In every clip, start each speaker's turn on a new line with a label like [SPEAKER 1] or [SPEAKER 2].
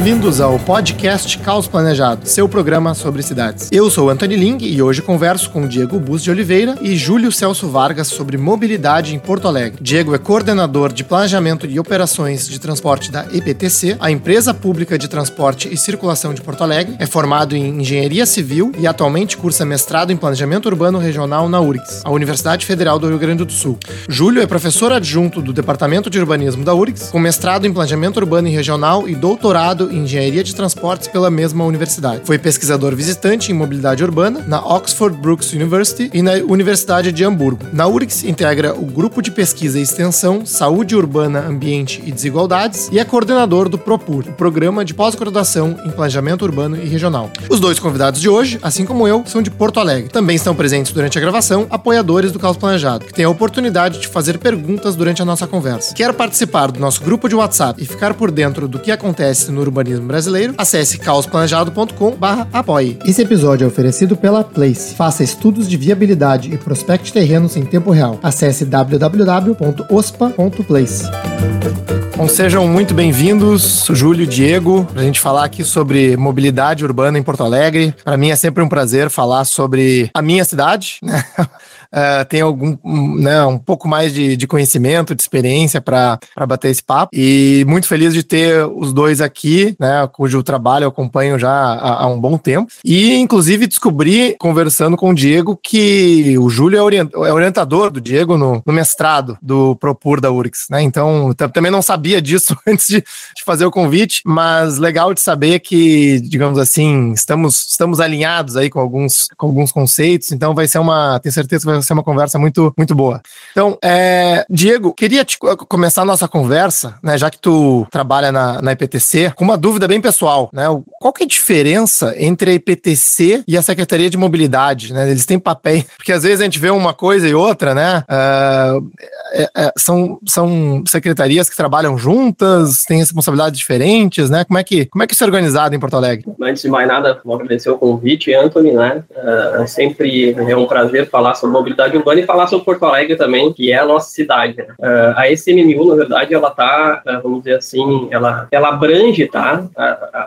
[SPEAKER 1] bem-vindos ao podcast Caos Planejado, seu programa sobre cidades. Eu sou Anthony Ling e hoje converso com Diego Bus de Oliveira e Júlio Celso Vargas sobre mobilidade em Porto Alegre. Diego é coordenador de planejamento e operações de transporte da EPTC, a empresa pública de transporte e circulação de Porto Alegre, é formado em engenharia civil e atualmente cursa mestrado em planejamento urbano regional na URGS, a Universidade Federal do Rio Grande do Sul. Júlio é professor adjunto do Departamento de Urbanismo da URGS, com mestrado em planejamento urbano e regional e doutorado em engenharia de transportes pela mesma universidade. Foi pesquisador visitante em mobilidade urbana na Oxford Brookes University e na Universidade de Hamburgo. Na URGS integra o grupo de pesquisa e extensão Saúde Urbana, Ambiente e Desigualdades e é coordenador do PROPUR, o programa de pós-graduação em planejamento urbano e regional. Os dois convidados de hoje, assim como eu, são de Porto Alegre. Também estão presentes durante a gravação apoiadores do Caos Planejado, que têm a oportunidade de fazer perguntas durante a nossa conversa. Quer participar do nosso grupo de WhatsApp e ficar por dentro do que acontece no urbanismo brasileiro? Acesse caosplanejado.com/apoie. Esse episódio é oferecido pela Place. Faça estudos de viabilidade e prospecte terrenos em tempo real. Acesse www.ospa.place. Bom, sejam muito bem-vindos, Júlio e Diego, para a gente falar aqui sobre mobilidade urbana em Porto Alegre. Para mim é sempre um prazer falar sobre a minha cidade, né? Uh, tem algum, né, um pouco mais de, de conhecimento, de experiência para bater esse papo. E muito feliz de ter os dois aqui, né, cujo trabalho eu acompanho já há, há um bom tempo. E, inclusive, descobri, conversando com o Diego, que o Júlio é, orient, é orientador do Diego no, no, mestrado do Propur da URGS, né? Então, também não sabia disso antes de, de fazer o convite, mas legal de saber que, digamos assim, estamos, estamos alinhados aí com alguns, com alguns conceitos, então vai ser uma, tenho certeza que vai ser uma conversa muito, muito boa. Então, é, Diego, queria te, começar a nossa conversa, né, já que tu trabalha na, na IPTC, com uma dúvida bem pessoal, né? Qual que é a diferença entre a IPTC e a Secretaria de Mobilidade, né? Eles têm papéis, porque às vezes a gente vê uma coisa e outra, né? Uh, é, é, são, são secretarias que trabalham juntas, têm responsabilidades diferentes, né? Como é que, como é que isso é organizado em Porto Alegre?
[SPEAKER 2] Antes de mais nada, vou agradecer o convite, Anthony, né? Uh, sempre é um prazer falar sobre mobilidade mobilidade urbana e falar sobre Porto Alegre também, que é a nossa cidade. Né? Uh, a SMMU, na verdade, ela está, uh, vamos dizer assim, ela, ela abrange tá,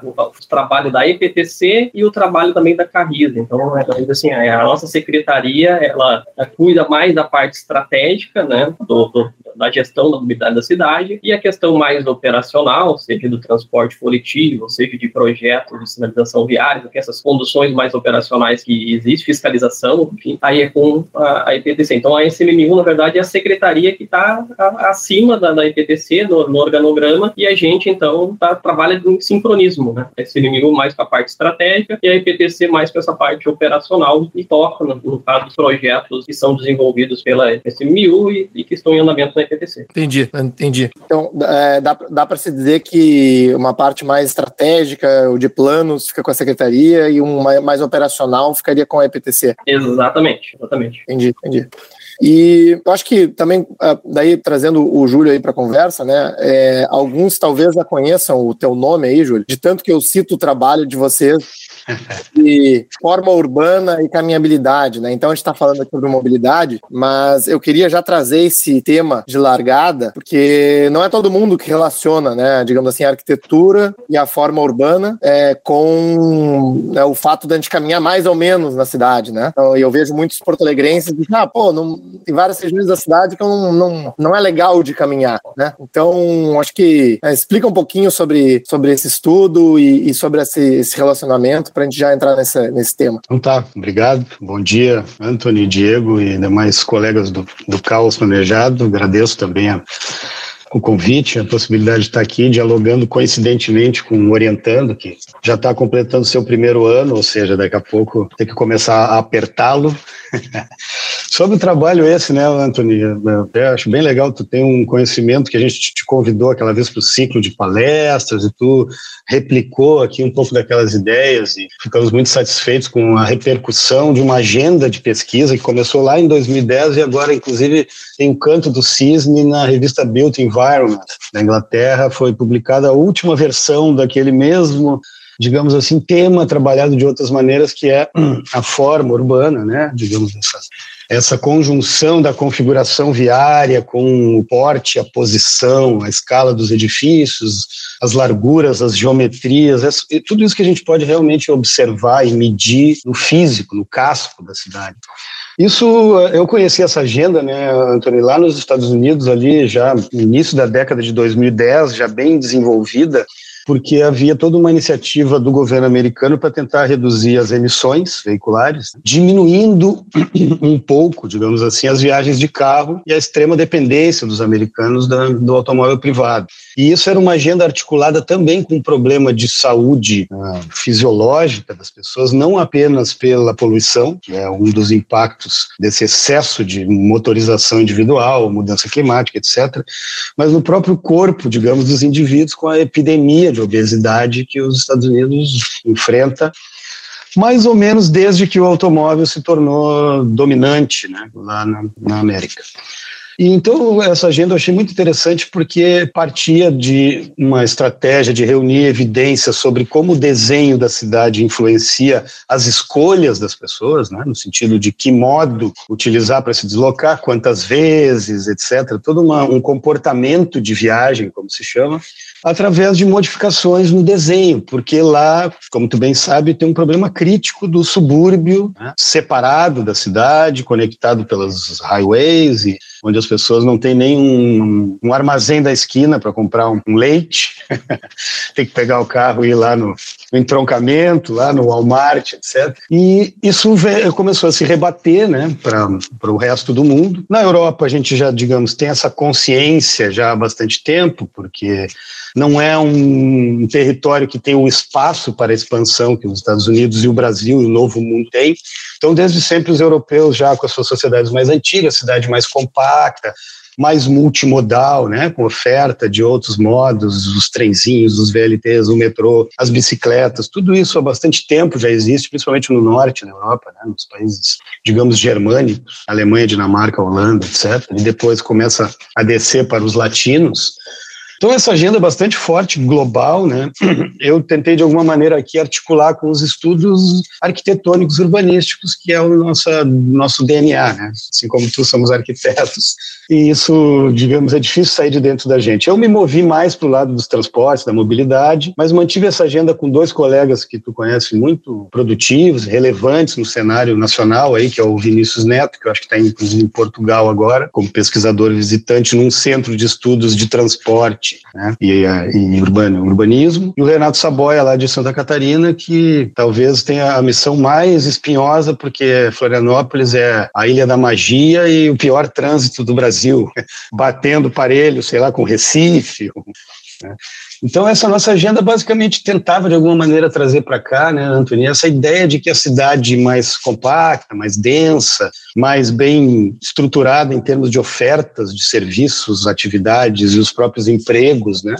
[SPEAKER 2] o, o, trabalho da EPTC e o trabalho também da Carriza. Então, é, assim, a, nossa secretaria, ela, cuida mais da parte estratégica, né, do, do, da gestão da mobilidade da cidade e a questão mais operacional, seja do transporte coletivo, seja de projetos de sinalização viária, que essas conduções mais operacionais que existe, fiscalização, enfim, aí é com a, a IPTC. Então, a SMMU, na verdade, é a secretaria que está acima da, da IPTC, no, no, organograma, e a gente, então, tá, trabalha em sincronismo, né? A SMMU mais com a parte estratégica e a IPTC mais com essa parte operacional e toca, no, no caso, dos projetos que são desenvolvidos pela SMMU e, e, que estão em andamento na IPTC.
[SPEAKER 1] Entendi, entendi. Então, é, dá, dá para se dizer que uma parte mais estratégica, o de planos, fica com a secretaria e uma mais operacional ficaria com a IPTC.
[SPEAKER 2] Exatamente, exatamente.
[SPEAKER 1] Entendi entendi. E eu acho que também, ah, daí trazendo o Júlio aí para a conversa, né? É, alguns talvez já conheçam o teu nome aí, Júlio, de tanto que eu cito o trabalho de vocês de forma urbana e caminhabilidade, né? Então a gente está falando aqui sobre mobilidade, mas eu queria já trazer esse tema de largada, porque não é todo mundo que relaciona, né? Digamos assim, a arquitetura e a forma urbana é, com né, o fato de a gente caminhar mais ou menos na cidade, né? Então, eu vejo muitos porto-alegrenses dizendo, ah, pô, não, tem várias regiões da cidade que não, não, não é legal de caminhar, né? Então, acho que é, explica um pouquinho sobre, sobre esse estudo e, e sobre esse, esse relacionamento para a gente já entrar nessa, nesse tema.
[SPEAKER 3] Então tá, obrigado. Bom dia, Antônio, Diego e demais colegas do, do Caos Planejado. Agradeço também a o convite, a possibilidade de estar aqui dialogando coincidentemente com o Orientando, que já está completando seu primeiro ano, ou seja, daqui a pouco tem que começar a apertá-lo. Sobre o trabalho esse, né, Anthony, eu acho bem legal, tu tem um conhecimento que a gente te convidou aquela vez para o ciclo de palestras e tu replicou aqui um pouco daquelas ideias e ficamos muito satisfeitos com a repercussão de uma agenda de pesquisa que começou lá em 2010 e agora, inclusive, tem o Canto do Cisne na revista Built Environment, na Inglaterra. Foi publicada a última versão daquele mesmo digamos assim, tema trabalhado de outras maneiras, que é a forma urbana, né? Digamos, essa, essa conjunção da configuração viária com o porte, a posição, a escala dos edifícios, as larguras, as geometrias, tudo isso que a gente pode realmente observar e medir no físico, no casco da cidade. Isso, eu conheci essa agenda, né, Antônio, lá nos Estados Unidos, ali já no início da década de 2010, já bem desenvolvida, porque havia toda uma iniciativa do governo americano para tentar reduzir as emissões veiculares, diminuindo um pouco, digamos assim, as viagens de carro e a extrema dependência dos americanos do automóvel privado. E isso era uma agenda articulada também com um problema de saúde uh, fisiológica das pessoas, não apenas pela poluição, que é um dos impactos desse excesso de motorização individual, mudança climática, etc., mas no próprio corpo, digamos, dos indivíduos com a epidemia de obesidade que os Estados Unidos enfrenta mais ou menos desde que o automóvel se tornou dominante né, lá na, na América. E então, essa agenda eu achei muito interessante porque partia de uma estratégia de reunir evidências sobre como o desenho da cidade influencia as escolhas das pessoas, né, no sentido de que modo utilizar para se deslocar, quantas vezes, etc. Todo uma, um comportamento de viagem, como se chama, através de modificações no desenho, porque lá, como tu bem sabe, tem um problema crítico do subúrbio, né, separado da cidade, conectado pelas highways e onde as pessoas não têm nem um, um armazém da esquina para comprar um, um leite, tem que pegar o carro e ir lá no, no entroncamento, lá no Walmart, etc. E isso começou a se rebater né, para o resto do mundo. Na Europa, a gente já, digamos, tem essa consciência já há bastante tempo, porque não é um território que tem o espaço para expansão que os Estados Unidos e o Brasil e o Novo Mundo têm. Então, desde sempre, os europeus, já com as suas sociedades mais antigas, cidade mais compacta, mais multimodal, né, com oferta de outros modos, os trenzinhos, os VLTs, o metrô, as bicicletas, tudo isso há bastante tempo já existe, principalmente no norte, na Europa, né, nos países, digamos, germânicos, Alemanha, Dinamarca, Holanda, etc. E depois começa a descer para os latinos. Então, essa agenda é bastante forte, global, né? Eu tentei, de alguma maneira, aqui articular com os estudos arquitetônicos urbanísticos, que é o nosso, nosso DNA, né? Assim como tu somos arquitetos. E isso, digamos, é difícil sair de dentro da gente. Eu me movi mais para o lado dos transportes, da mobilidade, mas mantive essa agenda com dois colegas que tu conhece muito produtivos, relevantes no cenário nacional aí, que é o Vinícius Neto, que eu acho que está inclusive em Portugal agora, como pesquisador visitante num centro de estudos de transporte né? e, e urbano, urbanismo, e o Renato Saboia, lá de Santa Catarina, que talvez tenha a missão mais espinhosa, porque Florianópolis é a ilha da magia e o pior trânsito do Brasil, batendo parelho, sei lá, com Recife, né? Então, essa nossa agenda basicamente tentava, de alguma maneira, trazer para cá, né, Antônio, essa ideia de que a cidade mais compacta, mais densa, mais bem estruturada em termos de ofertas de serviços, atividades e os próprios empregos, né,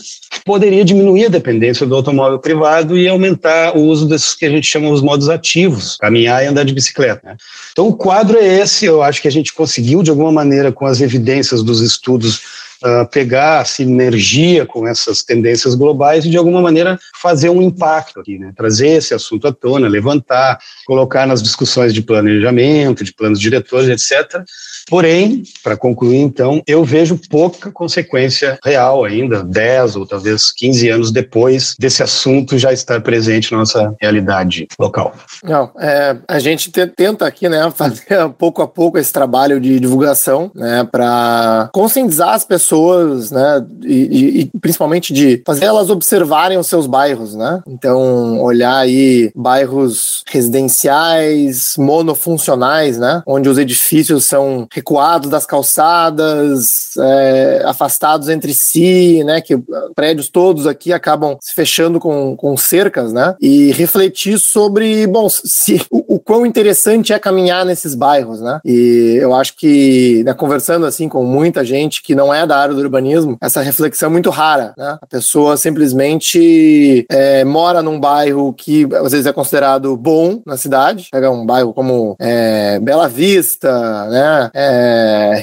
[SPEAKER 3] poderia diminuir a dependência do automóvel privado e aumentar o uso desses que a gente chama os modos ativos, caminhar e andar de bicicleta. Né. Então, o quadro é esse, eu acho que a gente conseguiu, de alguma maneira, com as evidências dos estudos uh, pegar sinergia com essas tendências globais e, de alguma maneira, fazer um impacto aqui, né? trazer esse assunto à tona, levantar, colocar nas discussões de planejamento, de planos diretores, etc. Porém, para concluir, então, eu vejo pouca consequência real ainda, 10 ou talvez 15 anos depois desse assunto já estar presente na nossa realidade local.
[SPEAKER 1] Não, é, a gente tenta aqui, né, fazer pouco a pouco esse trabalho de divulgação, né, para conscientizar as pessoas, né, e, e, principalmente de fazer elas observarem os seus bairros, né. Então, olhar aí bairros residenciais, monofuncionais, né, onde os edifícios são recuados das calçadas, é, afastados entre si, né? Que prédios todos aqui acabam se fechando com, com cercas, né? E refletir sobre, bom, se o, o quão interessante é caminhar nesses bairros, né? E eu acho que, né, conversando assim com muita gente que não é da área do urbanismo, essa reflexão é muito rara, né? A pessoa simplesmente é, mora num bairro que às vezes é considerado bom na cidade, pega um bairro como é, Bela Vista, né? É,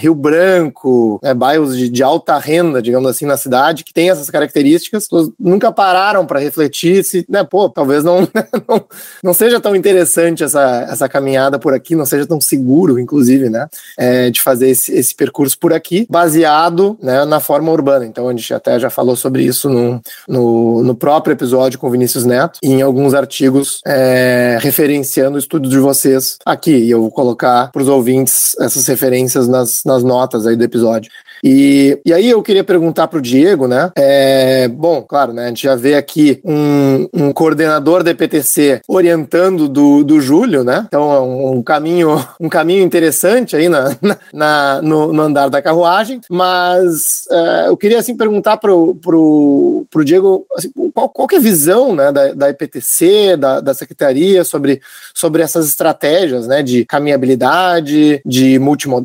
[SPEAKER 1] Rio Branco, né? bairros de, de, alta renda, digamos assim, na cidade, que tem essas características, nunca pararam para refletir se, né, pô, talvez não, não, não seja tão interessante essa, essa caminhada por aqui, não seja tão seguro, inclusive, né? É, de fazer esse, esse percurso por aqui, baseado né, na forma urbana. Então, a gente até já falou sobre isso no, no, no próprio episódio com Vinícius Neto e em alguns artigos é, referenciando o estudo de vocês aqui. E eu vou colocar para os ouvintes essas referências nas, nas notas aí do episódio. E, e aí eu queria perguntar para o Diego, né? É, bom, claro, né? A gente já vê aqui um, um coordenador da EPTC orientando do, do Júlio, né? Então é um, um caminho um caminho interessante aí na, na no, no, andar da carruagem. Mas é, eu queria assim perguntar pro, pro, pro Diego assim, qual, qual é a visão né, da, da EPTC, da, da secretaria sobre, sobre essas estratégias, né? De caminhabilidade, de multimodalidade,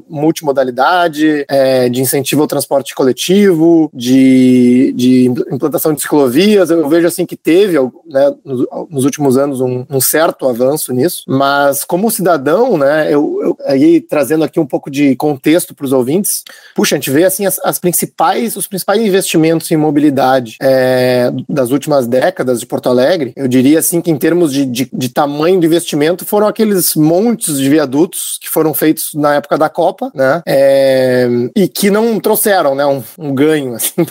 [SPEAKER 1] é, de incentivo ao transporte coletivo, de, de implantação de ciclovias. Eu vejo assim que teve, né, nos, nos últimos anos, um, um, certo avanço nisso. Mas como cidadão, né, eu, eu aí trazendo aqui um pouco de contexto para os ouvintes, puxa, a gente vê assim as, as, principais, os principais investimentos em mobilidade é, das últimas décadas de Porto Alegre. Eu diria assim que em termos de, de, de tamanho de investimento foram aqueles montes de viadutos que foram feitos na época da Copa, né, é, e que não trouxeram né, um, um ganho assim,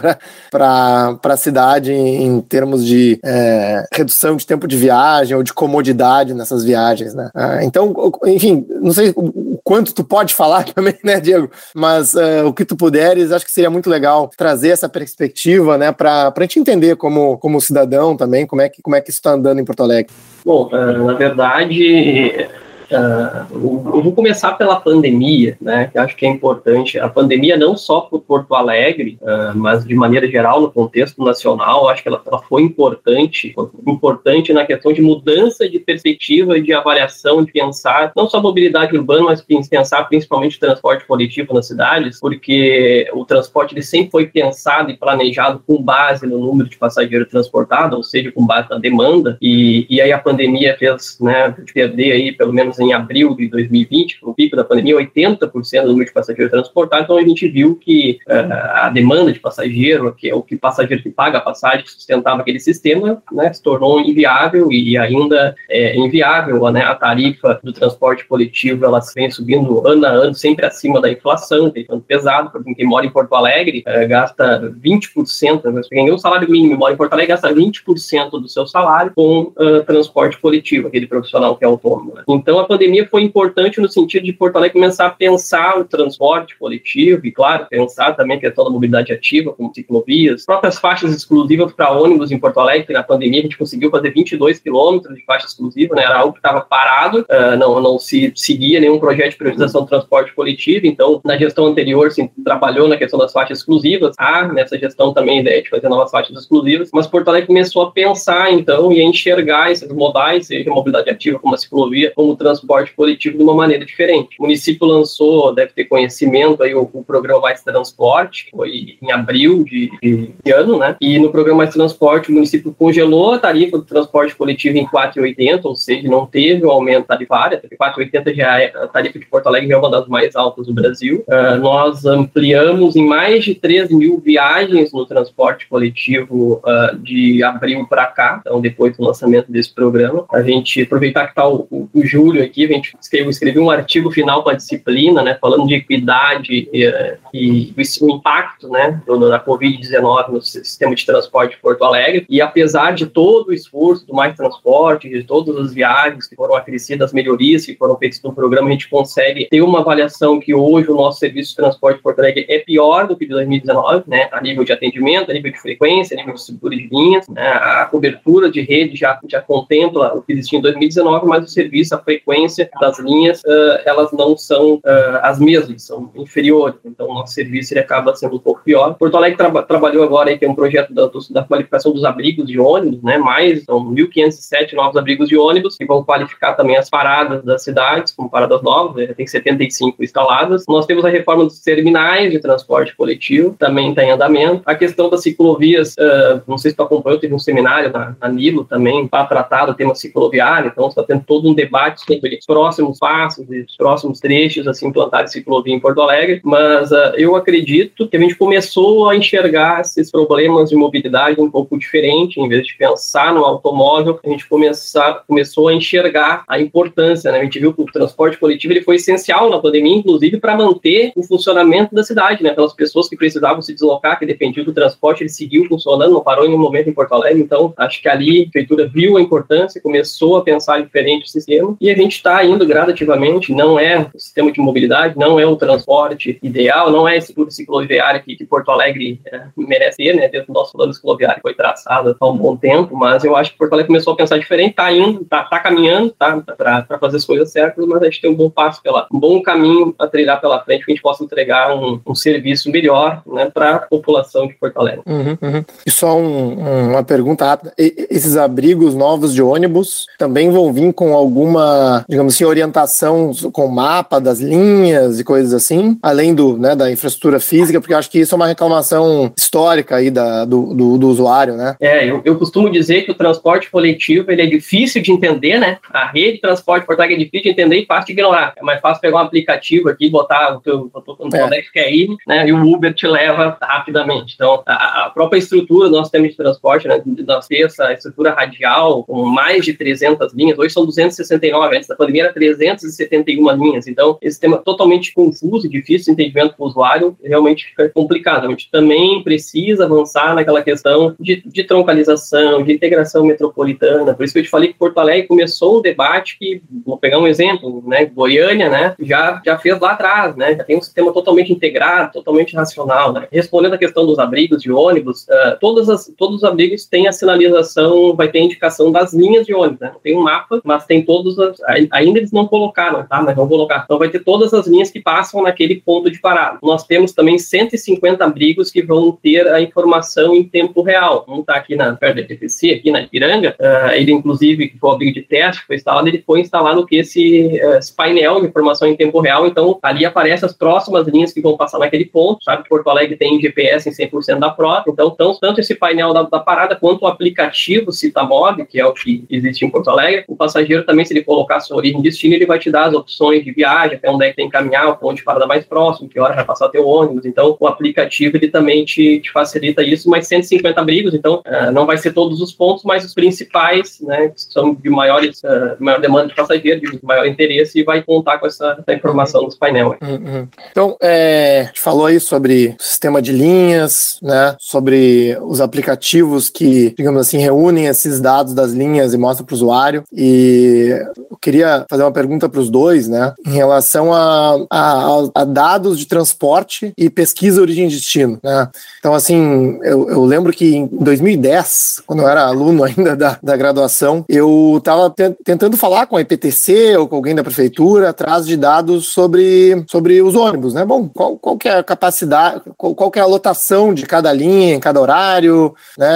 [SPEAKER 1] para a cidade em, em, termos de é, redução de tempo de viagem ou de comodidade nessas viagens. Né? Ah, então, enfim, não sei o quanto tu pode falar também, né, Diego? Mas uh, o que tu puderes, acho que seria muito legal trazer essa perspectiva né, para a gente entender como, como cidadão também como é que, como é que isso está andando em Porto Alegre.
[SPEAKER 2] Bom, uh, na verdade, Uh, eu vou começar pela pandemia, né, que acho que é importante. A pandemia não só para Porto Alegre, uh, mas de maneira geral no contexto nacional, acho que ela, ela, foi importante, foi importante na questão de mudança de perspectiva, de avaliação, de pensar não só mobilidade urbana, mas pensar principalmente transporte coletivo nas cidades, porque o transporte ele sempre foi pensado e planejado com base no número de passageiros transportados, ou seja, com base na demanda, e, e aí a pandemia fez, né, perder aí pelo menos em abril de 2020, no pico da pandemia, 80% do número de passageiros transportados, então a gente viu que uh, a demanda de passageiro, que é o que passageiro que paga a passagem, que sustentava aquele sistema, né, se tornou inviável e ainda é inviável, né, a tarifa do transporte coletivo, ela vem subindo ano a ano, sempre acima da inflação, ficando pesado, para quem mora em Porto Alegre, uh, gasta 20%, né, quem ganha o salário mínimo mora em Porto Alegre, gasta 20% do seu salário com uh, transporte coletivo, aquele profissional que é autônomo. Né? Então, a pandemia foi importante no sentido de Porto Alegre começar a pensar o transporte coletivo e, claro, pensar também a questão da mobilidade ativa, como ciclovias, próprias faixas exclusivas para ônibus em Porto Alegre, que na pandemia a gente conseguiu fazer 22 quilômetros de faixa exclusiva, né, era algo que estava parado, uh, não, não se seguia nenhum projeto de priorização do transporte coletivo, então, na gestão anterior, se trabalhou na questão das faixas exclusivas, há nessa gestão também a ideia de fazer novas faixas exclusivas, mas Porto Alegre começou a pensar, então, e a enxergar esses modais, seja mobilidade ativa, como a ciclovia, como transporte transporte coletivo de uma maneira diferente. O município lançou, deve ter conhecimento, aí, o, o programa Mais Transporte, foi em abril de, de, ano, né? E no programa Mais Transporte, o município congelou a tarifa do transporte coletivo em 4,80, ou seja, não teve o aumento tarifário, 4,80 já é a tarifa de Porto Alegre é uma das mais altas do Brasil. Uh, nós ampliamos em mais de 13 mil viagens no transporte coletivo uh, de abril para cá, então depois do lançamento desse programa. A gente aproveitar que está o, o, o Júlio aqui, a gente escreveu, escrevi um artigo final para a disciplina, né, falando de equidade e, e o impacto, né, do, da Covid-19 no sistema de transporte de Porto Alegre. E apesar de todo o esforço do Mais Transporte, de todas as viagens que foram acrescidas, as melhorias que foram feitas no programa, a gente consegue ter uma avaliação que hoje o nosso serviço de transporte de Porto Alegre é pior do que de 2019, né, a nível de atendimento, a nível de frequência, a nível de estrutura de linhas, né, a cobertura de rede já, já contempla o que existia em 2019, mas o serviço, a frequência frequência das linhas, uh, elas não são uh, as mesmas, são inferiores. Então, o nosso serviço ele acaba sendo um pouco pior. Porto Alegre tra trabalhou agora aí, tem um projeto da, da, qualificação dos abrigos de ônibus, né? Mais, são 1.507 novos abrigos de ônibus, que vão qualificar também as paradas das cidades, como paradas novas, né? tem 75 instaladas. Nós temos a reforma dos terminais de transporte coletivo, também está em andamento. A questão das ciclovias, uh, não sei se tu acompanhou, teve um seminário na, na Nilo também, para tratar do tema cicloviário, então está tendo todo um debate sobre os próximos passos e os próximos trechos, assim, implantar ciclovia em Porto Alegre, mas uh, eu acredito que a gente começou a enxergar esses problemas de mobilidade um pouco diferente, em vez de pensar no automóvel, a gente começar, começou a enxergar a importância, né? A gente viu que o transporte coletivo ele foi essencial na pandemia, inclusive para manter o funcionamento da cidade, né? Pelas pessoas que precisavam se deslocar, que dependiam do transporte, ele seguiu funcionando, não parou em nenhum momento em Porto Alegre. Então, acho que ali a prefeitura viu a importância, começou a pensar diferente o sistema e a gente está indo gradativamente. Não é o sistema de mobilidade, não é o transporte ideal, não é esse tudo cicloviário que, que Porto Alegre é, merece ter, né? Dentro do nosso plano cicloviário que foi traçado há um bom tempo, mas eu acho que Porto Alegre começou a pensar diferente, está indo, está tá caminhando, tá para fazer as coisas certas, mas a gente tem um bom passo pela, um bom caminho a trilhar pela frente, que a gente possa entregar um, um serviço melhor, né, para a população de Porto Alegre.
[SPEAKER 1] Uhum, uhum. E só um, uma pergunta rápida: e, esses abrigos novos de ônibus também vão vir com alguma, digamos assim, orientação com mapa das linhas e coisas assim, além do, né, da infraestrutura física, porque eu acho que isso é uma reclamação histórica aí da, do, do, do usuário, né?
[SPEAKER 2] É, eu, eu costumo dizer que o transporte coletivo ele é difícil de entender, né? A rede de transporte Alegre é difícil de entender e fácil de ignorar. É mais fácil pegar um aplicativo aqui, botar o teu, o é. onde é que quer ir, né? E o Uber te leva rapidamente. Então, a, a própria estrutura do nosso sistema de transporte, né? Nós temos essa estrutura radial com mais de 300 linhas, hoje são 269, antes da pandemia era 371 linhas. Então, esse tema totalmente confuso difícil de entendimento para o usuário realmente fica complicado. A gente também precisa avançar naquela questão de, de troncalização, de integração metropolitana. Por isso que eu te falei que Porto Alegre começou um debate que, vou pegar um exemplo, né? Goiânia, né? Já, já fez lá atrás, né? Já tem um sistema totalmente integrado, totalmente racional, né? Respondendo a questão dos abrigos de ônibus, uh, todas as, todos os abrigos têm a sinalização, vai ter indicação das linhas de ônibus, né? Tem um mapa, mas tem todos as, ainda eles não colocaram, tá? Mas vão colocar. Então vai ter todas as linhas que passam naquele ponto de parada. Nós temos também 150 abrigos que vão ter a informação em tempo real. Um está aqui na perto da EPC, aqui na Ipiranga, uh, ele inclusive, que foi o abrigo de teste que foi instalado, ele foi instalado que esse, uh, esse painel de informação em tempo real, então ali aparece as próximas linhas que vão passar naquele ponto, sabe que Porto Alegre tem GPS em 100% da frota, então tão, tanto esse painel da, da, parada quanto o aplicativo Citamob, que é o que existe em Porto Alegre, o passageiro também, se ele colocar sua origem e destino, ele vai te dar as opções de viagem, até onde é que tem que caminhar, o ponto de parada mais próximo, que hora vai passar teu ônibus, então o aplicativo ele também te, te facilita isso, mas 150 abrigos, então uh, não vai ser todos os pontos, mas os principais, né, que são de maiores, uh, maior demanda de passageiro, de maior interesse, e vai contar com essa, essa informação uhum. dos painéis.
[SPEAKER 1] Uhum. Então, é, a gente falou aí sobre sistema de linhas, né, sobre os aplicativos que, digamos assim, reúnem esses dados das linhas e mostram para o usuário. E eu queria fazer uma pergunta para os dois, né, em relação a, a, a, dados de transporte e pesquisa origem e destino, né. Então, assim, eu, eu lembro que em 2010, quando eu era aluno ainda da, da graduação, eu estava te, tentando falar com a IPTC ou com alguém da prefeitura atrás de dados sobre, sobre os ônibus, né? Bom, qual, qual que é a capacidade, qual, qual que é a lotação de cada linha, em cada horário, né?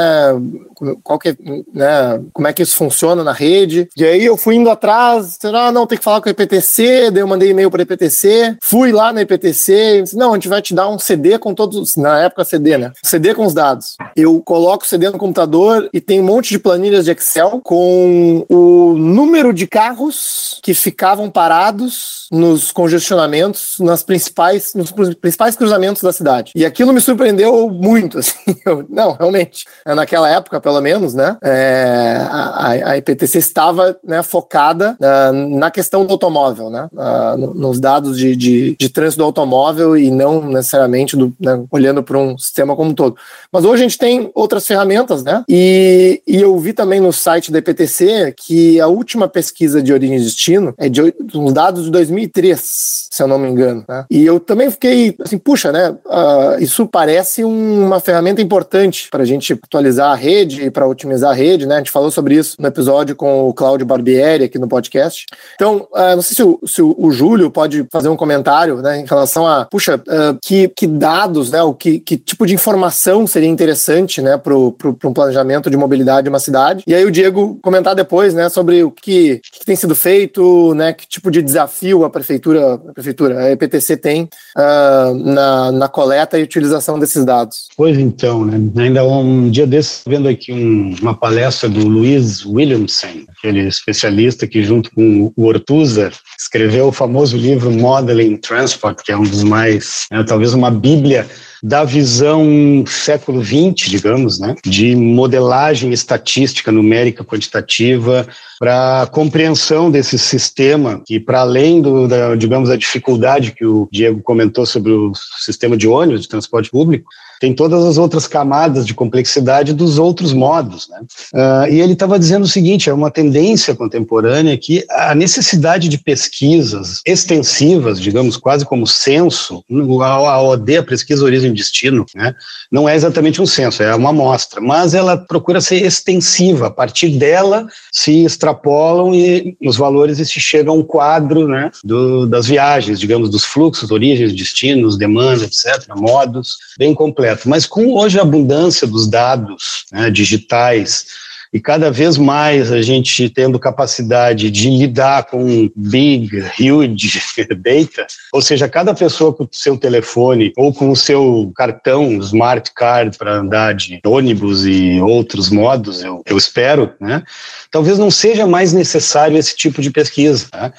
[SPEAKER 1] Qual que né? Como é que isso funciona na rede? E aí eu fui indo atrás, ah, não, tem que falar com a IPTC, daí eu mandei e-mail para a IPTC, fui lá na IPTC, disse, não, a gente vai te dar um CD com todos, na época CD, né? CD com os dados. Eu coloco o CD no computador e tem um monte de planilhas de Excel com o número de carros que ficavam parados nos congestionamentos, nas principais, nos principais cruzamentos da cidade. E aquilo me surpreendeu muito, assim. Eu, não, realmente, naquela época, pelo menos, né, é, a, a, IPTC estava né, focada uh, na questão do automóvel, né, uh, nos dados de, de, de, trânsito do automóvel e não necessariamente do, né, olhando para um sistema como um todo. Mas hoje a gente tem outras ferramentas, né, e, e eu vi também no site da IPTC que a última pesquisa de origem e destino é de uns dados de 2000 2003, se eu não me engano. Né? E eu também fiquei assim, puxa, né? Uh, isso parece uma ferramenta importante para a gente atualizar a rede para otimizar a rede, né? A gente falou sobre isso no episódio com o Cláudio Barbieri aqui no podcast. Podcast. Então, uh, não sei se, o, se o, o, Júlio pode fazer um comentário né, em relação a, puxa, uh, que, que dados, né, o que, que tipo de informação seria interessante né, para um planejamento de mobilidade de uma cidade. E aí o Diego comentar depois né, sobre o que, que tem sido feito, né, que tipo de desafio a prefeitura, a, prefeitura, a EPTC tem uh, na, na coleta e utilização desses dados.
[SPEAKER 3] Pois então, né, ainda um dia desses, vendo aqui um, uma palestra do Luiz Williamson, aquele especialista que, junto com o Ortuza, escreveu o famoso livro Modeling Transport, que é um dos mais, é, talvez uma bíblia da visão século XX, digamos, né, de modelagem estatística, numérica, quantitativa, para compreensão desse sistema que, para além do, da, digamos, da dificuldade que o Diego comentou sobre o sistema de ônibus de transporte público, tem todas as outras camadas de complexidade dos outros modos. Né? Uh, e ele estava dizendo o seguinte: é uma tendência contemporânea que a necessidade de pesquisas extensivas, digamos, quase como censo, a OD, a pesquisa origem e destino, né, não é exatamente um censo, é uma amostra, mas ela procura ser extensiva. A partir dela se extrapolam e os valores e se chega a um quadro né, do, das viagens, digamos, dos fluxos, origens, destinos, demandas, etc., modos, bem complexo Mas com hoje a abundância dos dados né, digitais e cada vez mais a gente tendo capacidade de lidar com big, huge data, ou seja, cada pessoa com o seu telefone ou com o seu cartão smart card para andar de ônibus e outros modos, eu, eu espero, né? Talvez não seja mais necessário esse tipo de pesquisa. Né?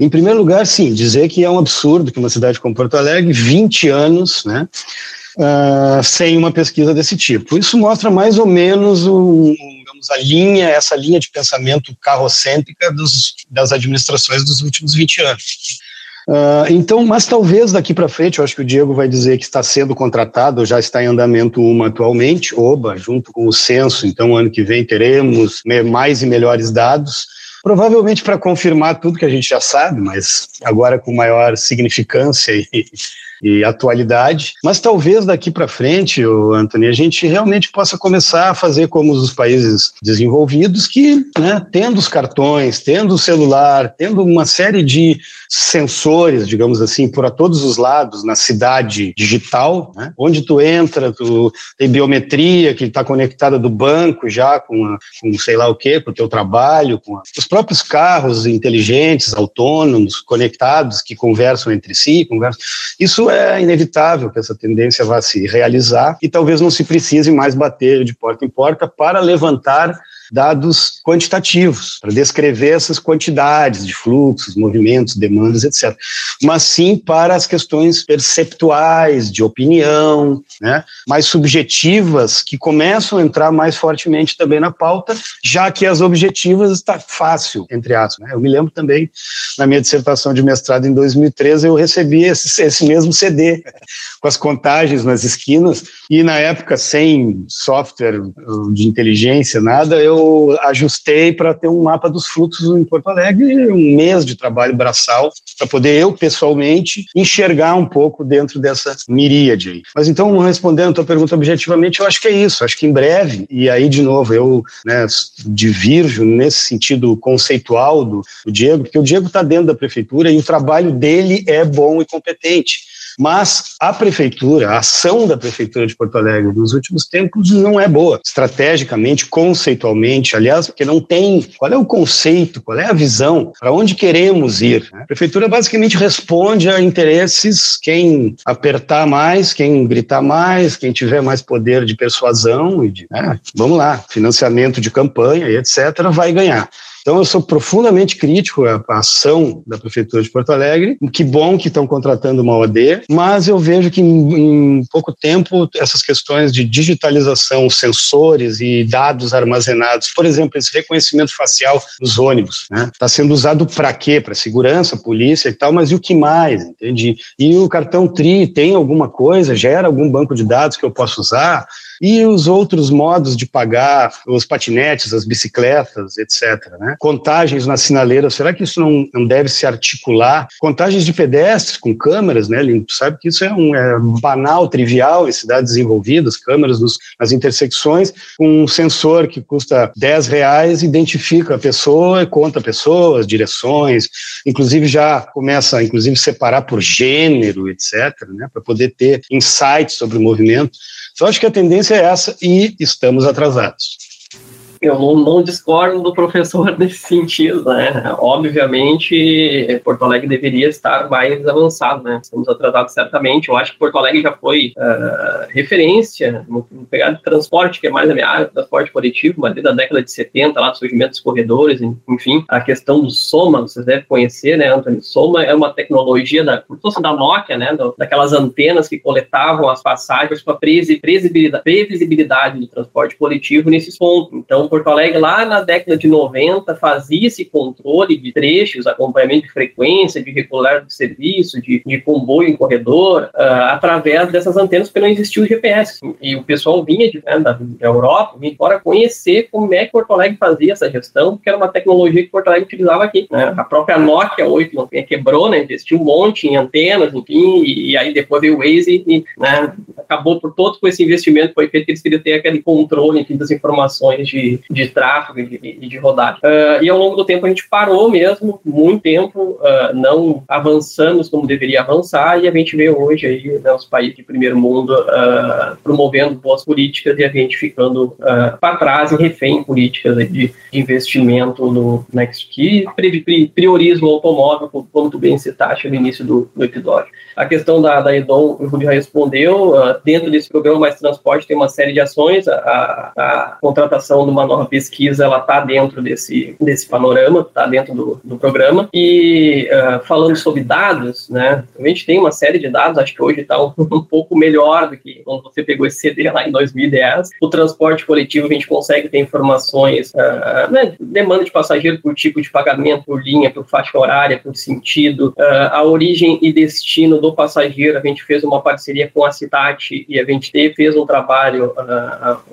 [SPEAKER 3] Em primeiro lugar, sim, dizer que é um absurdo que uma cidade como Porto Alegre, 20 anos, né, uh, sem uma pesquisa desse tipo. Isso mostra mais ou menos o, digamos, a linha, essa linha de pensamento carrocêntrica dos, das administrações dos últimos 20 anos. Uh, então, mas talvez daqui para frente, eu acho que o Diego vai dizer que está sendo contratado, já está em andamento uma atualmente, OBA, junto com o censo, então ano que vem teremos mais e melhores dados, provavelmente para confirmar tudo que a gente já sabe, mas agora com maior significância e, e atualidade. Mas talvez daqui para frente, Anthony, a gente realmente possa começar a fazer como os países desenvolvidos, que, né, tendo os cartões, tendo o celular, tendo uma série de sensores, digamos assim, por a todos os lados na cidade digital, né, onde tu entra, tu tem biometria que está conectada do banco já com, a, com sei lá o que, com o teu trabalho, com a, os próprios carros inteligentes, autônomos, conectados, que conversam entre si, conversam. Isso é inevitável que essa tendência vá se realizar e talvez não se precise mais bater de porta em porta para levantar dados quantitativos, para descrever essas quantidades de fluxos, movimentos, demandas, etc. Mas sim para as questões perceptuais, de opinião, né, mais subjetivas, que começam a entrar mais fortemente também na pauta, já que as objetivas está fácil, entre aspas. Né? Eu me lembro também, na minha dissertação de mestrado em 2013, eu recebi esse, esse mesmo CD, com as contagens nas esquinas, e na época, sem software de inteligência, nada, eu eu ajustei para ter um mapa dos fluxos em Porto Alegre, um mês de trabalho braçal, para poder eu, pessoalmente, enxergar um pouco dentro dessa miríade aí. Mas então, respondendo a tua pergunta objetivamente, eu acho que é isso. Acho que em breve, e aí, de novo, eu né, divirjo nesse sentido conceitual do, do Diego, porque o Diego está dentro da prefeitura e o trabalho dele é bom e competente. Mas a prefeitura, a ação da prefeitura de Porto Alegre nos últimos tempos não é boa, estrategicamente, conceitualmente, aliás, porque não tem qual é o conceito, qual é a visão, para onde queremos ir. A prefeitura basicamente responde a interesses quem apertar mais, quem gritar mais, quem tiver mais poder de persuasão e de, né, vamos lá, financiamento de campanha e etc, vai ganhar. Então, eu sou profundamente crítico à ação da Prefeitura de Porto Alegre. Que bom que estão contratando uma OD, mas eu vejo que em, em pouco tempo essas questões de digitalização, sensores e dados armazenados, por exemplo, esse reconhecimento facial nos ônibus, está né? Tá sendo usado para quê? Para segurança, polícia e tal, mas e o que mais? Entende? E o cartão TRI tem alguma coisa? Gera algum banco de dados que eu possa usar? E os outros modos de pagar, os patinetes, as bicicletas, etc. Né? Contagens na sinaleira, será que isso não, não deve se articular? Contagens de pedestres com câmeras, né, Limpo? Sabe que isso é um é banal, trivial em cidades desenvolvidas, câmeras dos, nas intersecções, um sensor que custa 10 reais, identifica a pessoa conta pessoas, direções, inclusive já começa, inclusive, separar por gênero, etc., né, para poder ter insights sobre o movimento. Então, acho que a tendência é essa e estamos atrasados.
[SPEAKER 2] Eu não, não, discordo do professor nesse sentido, né? Obviamente, Porto Alegre deveria estar mais avançado, né? Estamos atrasados certamente. Eu acho que Porto Alegre já foi uh, referência no, no pegado de transporte, que é mais a minha área, transporte coletivo, mas desde a década de 70, lá do surgimento dos corredores, enfim, a questão do Soma, vocês devem conhecer, né, Antônio? Soma é uma tecnologia da, fosse da Nokia, né? Do, daquelas antenas que coletavam as passagens para previsibilidade, previsibilidade do transporte coletivo nesses pontos. Então, Porto Alegre, lá na década de 90, fazia esse controle de trechos, acompanhamento de frequência, de regular do serviço, de, de comboio em corredor, uh, através dessas antenas, porque não existia o GPS. E o pessoal vinha de, né, da, da Europa, vinha fora conhecer como é que Porto Alegre fazia essa gestão, porque era uma tecnologia que Porto Alegre utilizava aqui. Né? A própria Nokia 8 quebrou, né, investiu um monte em antenas, enfim, e, e aí depois veio o Waze e né, acabou por todo com esse investimento foi feito que eles queriam ter aquele controle enfim, das informações de, de tráfego e de, de, rodagem. Uh, e ao longo do tempo a gente parou mesmo, muito tempo, uh, não avançamos como deveria avançar, e a gente vê hoje aí né, os países de primeiro mundo uh, promovendo boas políticas e a gente ficando para trás e refém políticas de, investimento no, né, que priorizam o automóvel, como tu bem citaste no início do, do episódio. A questão da, da EDOM, o Rui já respondeu, dentro desse programa Mais Transporte tem uma série de ações, a, a, contratação de uma nova pesquisa ela está dentro desse, desse panorama, está dentro do, do programa. E uh, falando sobre dados, né, a gente tem uma série de dados, acho que hoje está um, um, pouco melhor do que quando você pegou esse CD lá em 2010. O transporte coletivo a gente consegue ter informações, uh, né, demanda de passageiro por tipo de pagamento, por linha, por faixa horária, por sentido, uh, a origem e destino do passageiro. A gente fez uma parceria com a Citat e a gente fez um trabalho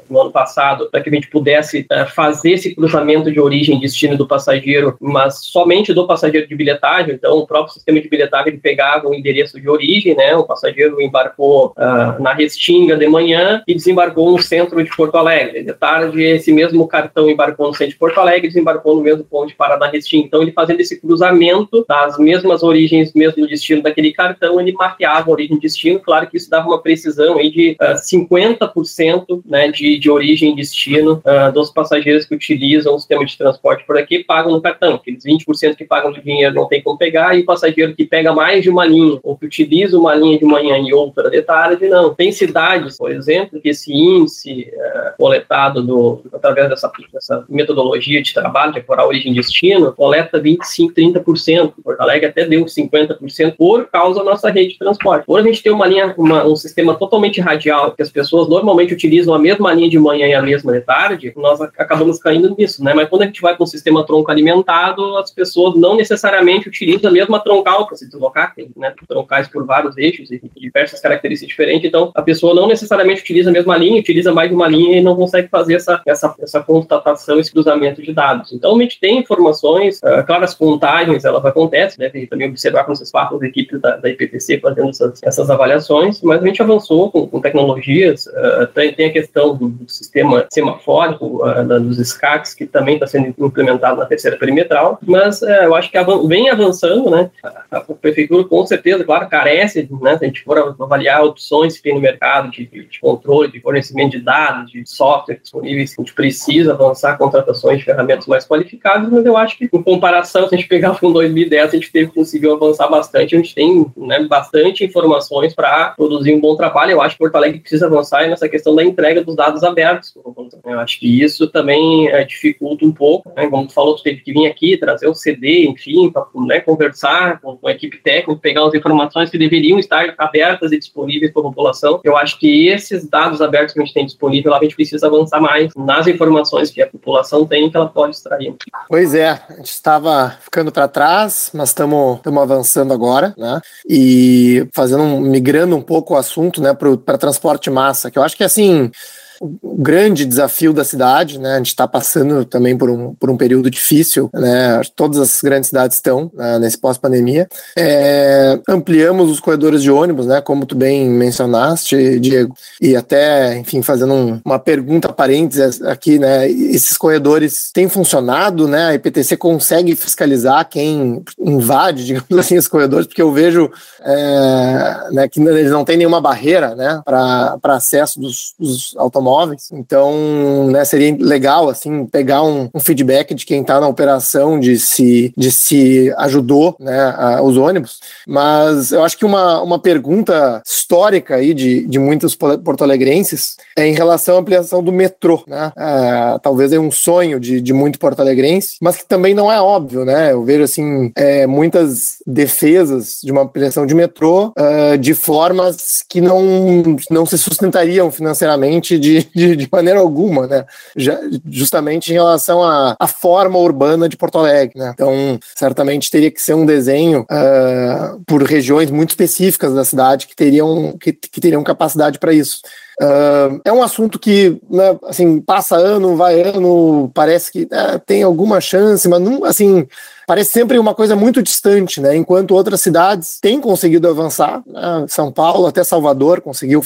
[SPEAKER 2] no ano passado para que a gente pudesse é, fazer esse cruzamento de origem e destino do passageiro, mas somente do passageiro de bilhetagem. Então, o próprio sistema de bilhetagem ele pegava o endereço de origem, né? O passageiro embarcou uh, na Restinga de manhã e desembarcou no centro de Porto Alegre. De tarde, esse mesmo cartão embarcou no centro de Porto Alegre desembarcou no mesmo ponto de parada Restinga. Então, ele fazendo esse cruzamento das mesmas origens, mesmo destino daquele cartão, ele mapeava a origem e destino. Claro que isso dava uma precisão aí de uh, ah, 50% né, de, de origem e destino uh, dos passageiros que utilizam o sistema de transporte por aqui pagam no cartão. Aqueles 20% que pagam no dinheiro não tem como pegar, e o passageiro que pega mais de uma linha, ou que utiliza uma linha de manhã e outra de tarde, não. Tem cidades, por exemplo, que esse índice é, coletado do, através dessa, dessa, metodologia de trabalho, de apurar origem e destino, coleta 25%, 30%. Porto Alegre até deu 50% por causa da nossa rede de transporte. Por a gente tem uma linha, uma, um sistema totalmente radial, que as pessoas normalmente utilizam a mesma linha de manhã e a mesma de tarde, nós acabamos caindo nisso, né? Mas quando a gente vai com o sistema tronco alimentado, as pessoas não necessariamente utilizam a mesma troncal para se deslocar, tem né, troncais por vários eixos e diversas características diferentes, então a pessoa não necessariamente utiliza a mesma linha, utiliza mais de uma linha e não consegue fazer essa, essa, essa constatação, esse cruzamento de dados. Então a gente tem informações, uh, claro, as contagens, elas acontecem, né, também observar com vocês falam as equipes da, da Fazendo essas, essas avaliações, mas a gente avançou com, com tecnologias, uh, tem, tem, a questão do, do sistema semafórico, uh, dos SCACs, que também está sendo implementado na terceira perimetral, mas é, eu acho que vem avançando, né? A, a, prefeitura, com certeza, claro, carece, né? Se a gente for avaliar opções que tem no mercado de, de controle, de fornecimento de dados, de software disponíveis, a gente precisa avançar contratações de ferramentas mais qualificadas, mas eu acho que, em comparação, se a gente pegar com 2010, a gente teve conseguiu avançar bastante, a gente tem né, bastante informações para produzir um bom trabalho. Eu acho que Porto Alegre precisa avançar nessa questão da entrega dos dados abertos. Eu acho que isso também é, dificulta um pouco, né? como tu falou, tu teve que vir aqui, trazer o CD, enfim, para né, conversar com, com, a equipe técnica, pegar as informações que deveriam estar abertas e disponíveis para a população. Eu acho que esses dados abertos que a gente tem disponível, a gente precisa avançar mais nas informações que a população tem que ela pode extrair.
[SPEAKER 1] Pois é, a gente estava ficando para trás, mas estamos avançando agora, né? E fazendo, migrando um pouco o assunto, né, para transporte massa, que eu acho que assim o grande desafio da cidade, né? A gente está passando também por um, por um período difícil, né? Todas as grandes cidades estão né, nesse pós-pandemia. É, ampliamos os corredores de ônibus, né? Como tu bem mencionaste, Diego, e até, enfim, fazendo um, uma pergunta parênteses aqui, né? Esses corredores têm funcionado, né? A IPTC consegue fiscalizar quem invade, digamos assim, os corredores, porque eu vejo é, né, que eles não têm nenhuma barreira, né? Para acesso dos, dos automóveis. Então, né, seria legal assim pegar um, um feedback de quem está na operação de se de se ajudou, né, a, os ônibus. Mas eu acho que uma, uma pergunta histórica aí de, de muitos porto-alegrenses é em relação à ampliação do metrô, né? É, talvez é um sonho de, de muito porto-alegrense, mas que também não é óbvio, né? Eu vejo assim é, muitas defesas de uma ampliação de metrô uh, de formas que não, não se sustentariam financeiramente de, de, de maneira alguma, né? Já, justamente em relação à, à forma urbana de Porto Alegre, né? Então, certamente teria que ser um desenho uh, por regiões muito específicas da cidade que teriam, que, que teriam capacidade para isso. Uh, é um assunto que, né, assim, passa ano, vai ano, parece que é, tem alguma chance, mas não, assim, parece sempre uma coisa muito distante, né? Enquanto outras cidades têm conseguido avançar, né? São Paulo até Salvador conseguiu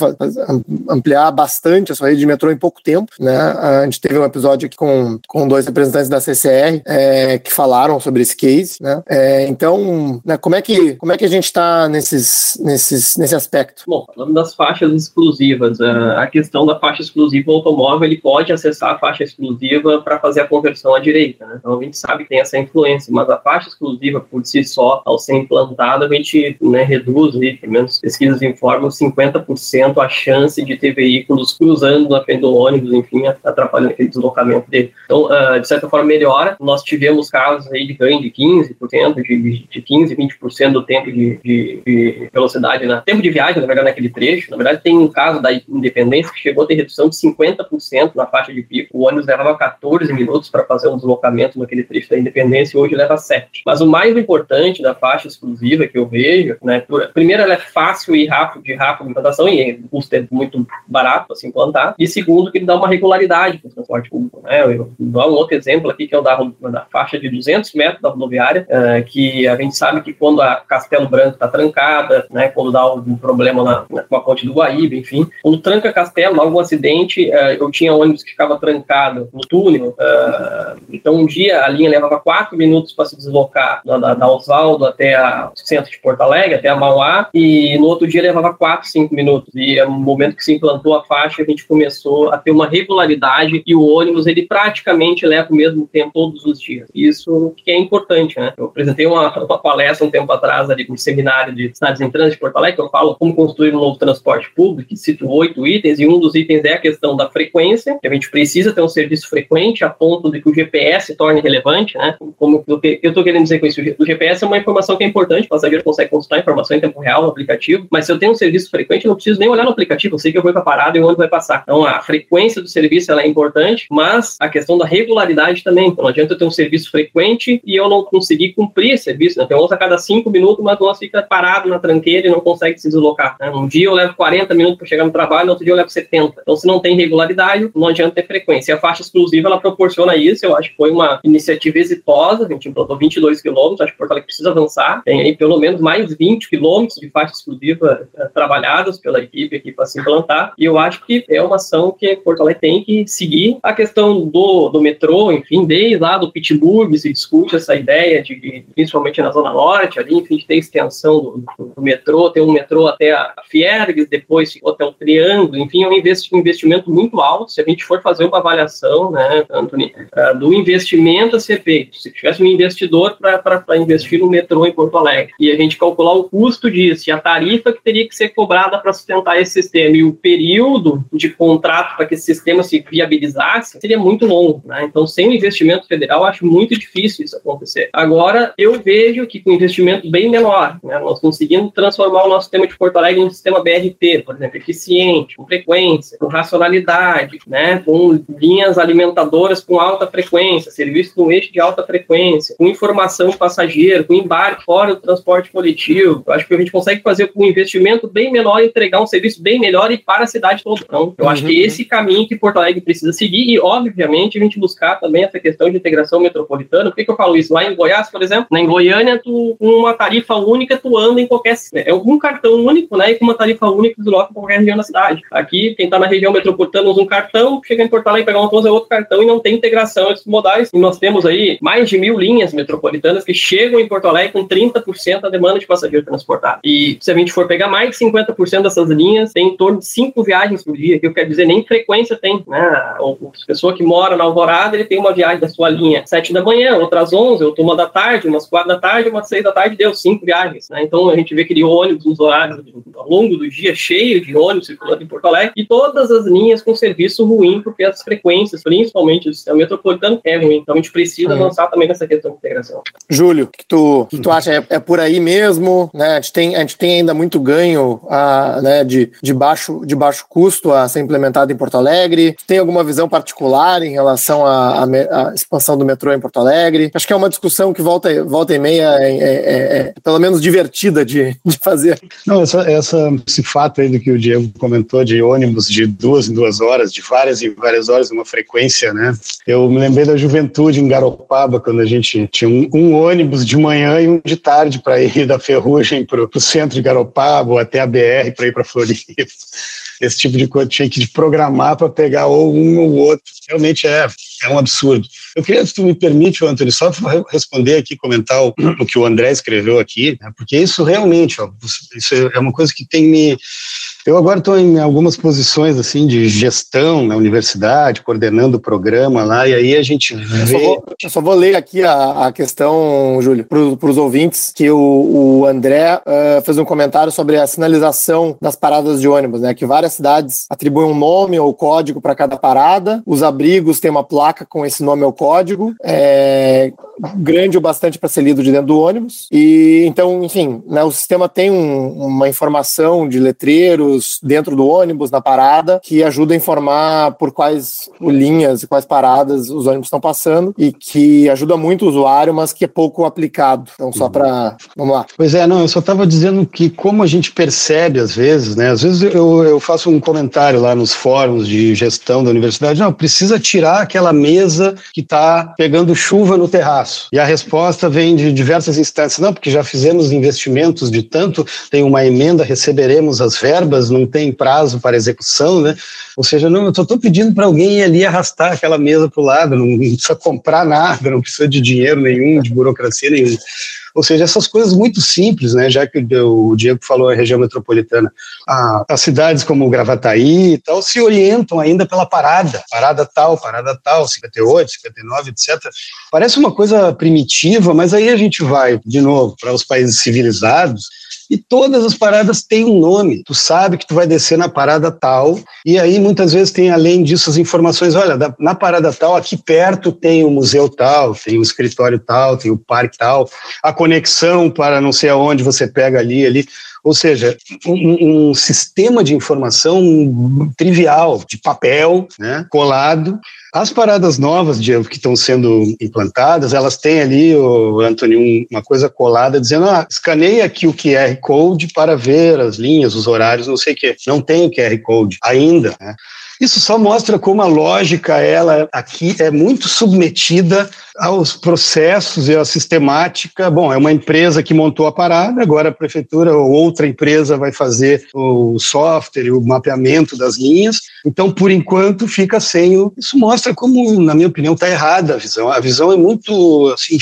[SPEAKER 1] ampliar bastante a sua rede de metrô em pouco tempo, né? A gente teve um episódio aqui com, com dois representantes da CCR é, que falaram sobre esse case, né? É, então, né, como é que como é que a gente está nesses, nesses nesse aspecto?
[SPEAKER 2] Bom, falando das faixas exclusivas, a questão da faixa exclusiva, automóvel ele pode acessar a faixa exclusiva para fazer a conversão à direita, né? Então a gente sabe que tem essa influência, mas a faixa exclusiva por si só, ao ser implantada, a gente né, reduz, aí, pelo menos pesquisas informam, 50% a chance de ter veículos cruzando na frente do ônibus, enfim, atrapalhando aquele deslocamento dele. Então, uh, de certa forma, melhora. Nós tivemos casos aí de ganho de 15%, de, de 15%, 20% do tempo de, de, de velocidade, né? tempo de viagem, na verdade, naquele trecho. Na verdade, tem um caso da Independência que chegou a ter redução de 50% na faixa de pico. O ônibus levava 14 minutos para fazer um deslocamento naquele trecho da Independência hoje leva 7. Mas o mais importante da faixa exclusiva que eu vejo, né, primeiro ela é fácil e rápido de rápida implantação e o custo é muito barato para se implantar. E segundo, que ele dá uma regularidade para o transporte público. Né? Eu dou um outro exemplo aqui que é o da, da faixa de 200 metros da rodoviária, uh, que a gente sabe que quando a Castelo Branco está trancada, né, quando dá algum problema na, na, com a ponte do Guaíba, enfim, quando tranca Castelo, algum acidente, uh, eu tinha ônibus que ficava trancado no túnel, uh, então um dia a linha levava quatro minutos para se deslocar da, da Osvaldo até o centro de Porto Alegre, até a Mauá, e no outro dia levava 4, 5 minutos. E no momento que se implantou a faixa, a gente começou a ter uma regularidade e o ônibus ele praticamente leva o mesmo tempo todos os dias. Isso que é importante, né? Eu apresentei uma, uma palestra um tempo atrás ali no seminário de cidades em trânsito de Porto Alegre, que eu falo como construir um novo transporte público, que cito oito itens, e um dos itens é a questão da frequência, que a gente precisa ter um serviço frequente a ponto de que o GPS torne relevante, né? Como eu estou querendo dizer com isso? O GPS é uma informação que é importante, o passageiro consegue consultar a informação em tempo real no aplicativo, mas se eu tenho um serviço frequente, eu não preciso nem olhar no aplicativo, eu sei que eu vou para a parada e onde vai passar. Então, a frequência do serviço é importante, mas a questão da regularidade também. Então, não adianta eu ter um serviço frequente e eu não conseguir cumprir esse serviço. Né? Tem uns a cada cinco minutos, mas nós fica parado na tranqueira e não consegue se deslocar. Né? Um dia eu levo 40 minutos para chegar no trabalho, outro dia eu levo 70. Então, se não tem regularidade, não adianta ter frequência. E a faixa exclusiva, ela proporciona isso. Eu acho que foi uma iniciativa exitosa. A gente implantou 22 quilômetros, acho que Porto Alegre precisa avançar. Tem aí pelo menos mais 20 quilômetros de faixa exclusiva uh, trabalhadas pela equipe aqui para se implantar. E eu acho que é uma ação que Porto Alegre tem que seguir. A questão do, do metrô, enfim, desde lá do Pittsburgh se discute essa ideia de, principalmente na Zona Norte, ali, enfim, de ter extensão do, do, do metrô, ter um metrô até a Fiergues, depois ficou até o Triângulo, enfim, é um investimento muito alto. Se a gente for fazer uma avaliação, né, Anthony, uh, do investimento a ser feito, se tivesse um investidor para investir no metrô em Porto Alegre, e a gente calcular o custo disso e a tarifa que teria que ser cobrada para sustentar esse sistema e o período de contrato para que esse sistema se viabilizasse, seria muito longo. Né? Então, sem o investimento federal, acho muito difícil isso acontecer. Agora, eu vejo que com investimento bem menor, né, nós conseguimos transformar o nosso sistema de Porto Alegre em um sistema BRT, por exemplo, eficiente, eficiente, com frequência, com racionalidade, né, com linhas alimentadoras com alta frequência, serviço no eixo de alta frequência, com informação passageiro, com embarque fora do transporte coletivo. Eu acho que a gente consegue fazer com um investimento bem menor entregar um serviço bem melhor e para a cidade toda. Então, eu uhum. acho que uhum. esse caminho que Porto Alegre precisa seguir e, obviamente, a gente buscar também essa questão de integração metropolitana. Por que, que eu falo isso? Lá em Goiás, por exemplo, em Goiânia, tu, com uma tarifa única, tu anda em qualquer. É um cartão único, né? E com uma tarifa única, tu loca qualquer região da cidade. Aqui, quem está na região metropolitana usa um cartão, chega em Porto Alegre, pegar uma coisa, é outro cartão e não tem integração entre modais. E nós temos aí mais de mil linhas metropolitanas que chegam em Porto Alegre com 30% da demanda de passageiro transportado. E se a gente for pegar mais de 50% dessas linhas, tem em torno de cinco viagens por dia, que eu quero dizer, nem frequência tem. Né? A pessoa que mora na Alvorada, ele tem uma viagem da sua linha sete da manhã, outras onze, outra uma da tarde, umas quatro da tarde, umas seis da tarde, deu cinco viagens. Né? Então a gente vê aquele ônibus nos horários ao longo do dia cheio de ônibus circulando Porto Alegre e todas as linhas com serviço ruim, porque as frequências, principalmente do sistema metropolitano, é ruim. Então a gente precisa uhum. avançar também nessa questão de integração.
[SPEAKER 1] Júlio, o que tu, que tu acha? É, é, por aí mesmo? Né? A, gente tem, a gente tem ainda muito ganho a, né, de, de, baixo, de baixo custo a ser implementado em Porto Alegre? Tem alguma visão particular em relação à, à expansão do metrô em Porto Alegre? Acho que é uma discussão que volta, volta e meia é, é, é, é pelo menos divertida de, de fazer.
[SPEAKER 3] Não, essa, essa, esse fato aí do que o Diego comentou de ônibus de duas em duas horas, de várias em várias horas, uma frequência, né? Eu me lembrei da juventude em Garopaba, quando a gente tinha um, um ônibus de manhã e um de tarde para ir da Ferrugem para o centro de Garopaba ou até a BR para ir para Floripa esse tipo de coisa tinha que programar para pegar ou um ou outro. Realmente é, é um absurdo. Eu queria, se tu me permite, Antônio, só responder aqui, comentar o, o que o André escreveu aqui, né, porque isso realmente, ó, isso é uma coisa que tem me eu agora estou em algumas posições assim de gestão na universidade, coordenando o programa lá, e aí a gente vê...
[SPEAKER 1] Eu só vou, eu só vou ler aqui a, a questão, Júlio, para os ouvintes, que o, o André uh, fez um comentário sobre a sinalização das paradas de ônibus, né? Que várias cidades atribuem um nome ou código para cada parada, os abrigos têm uma placa com esse nome ou código, é, grande o bastante para ser lido de dentro do ônibus, e então, enfim, né, o sistema tem um, uma informação de dentro do ônibus, na parada, que ajuda a informar por quais linhas e quais paradas os ônibus estão passando e que ajuda muito o usuário, mas que é pouco aplicado. Então, só para. Vamos lá.
[SPEAKER 3] Pois é, não, eu só estava dizendo que, como a gente percebe às vezes, né? Às vezes eu, eu faço um comentário lá nos fóruns de gestão da universidade, não, precisa tirar aquela mesa que está pegando chuva no terraço. E a resposta vem de diversas instâncias, não, porque já fizemos investimentos de tanto, tem uma emenda, receberemos as verbas não tem prazo para execução, né? Ou seja, não, eu estou pedindo para alguém ir ali arrastar aquela mesa para o lado, não, não precisa comprar nada, não precisa de dinheiro nenhum, de burocracia nenhuma. Ou seja, essas coisas muito simples, né? Já que o Diego falou a região metropolitana, as cidades como Gravataí e tal se orientam ainda pela parada, parada tal, parada tal, 58, 59, etc. Parece uma coisa primitiva, mas aí a gente vai de novo para os países civilizados e todas as paradas têm um nome. Tu sabe que tu vai descer na parada tal, e aí muitas vezes tem além disso as informações, olha, na parada tal, aqui perto tem o museu tal, tem o escritório tal, tem o parque tal, a conexão para não sei aonde você pega ali, ali. Ou seja, um, um, sistema de informação trivial, de papel, né, colado. As paradas novas de, que estão sendo implantadas, elas têm ali, o Antônio, uma coisa colada dizendo: ah, escaneie aqui o QR Code para ver as linhas, os horários, não sei o quê. Não tem o QR Code ainda. Né? Isso só mostra como a lógica, ela aqui é muito submetida aos processos e à sistemática. Bom, é uma empresa que montou a parada, agora a prefeitura ou outra empresa vai fazer o software e o mapeamento das linhas. Então, por enquanto, fica sem o. Isso mostra como, na minha opinião, está errada a visão. A visão é muito assim,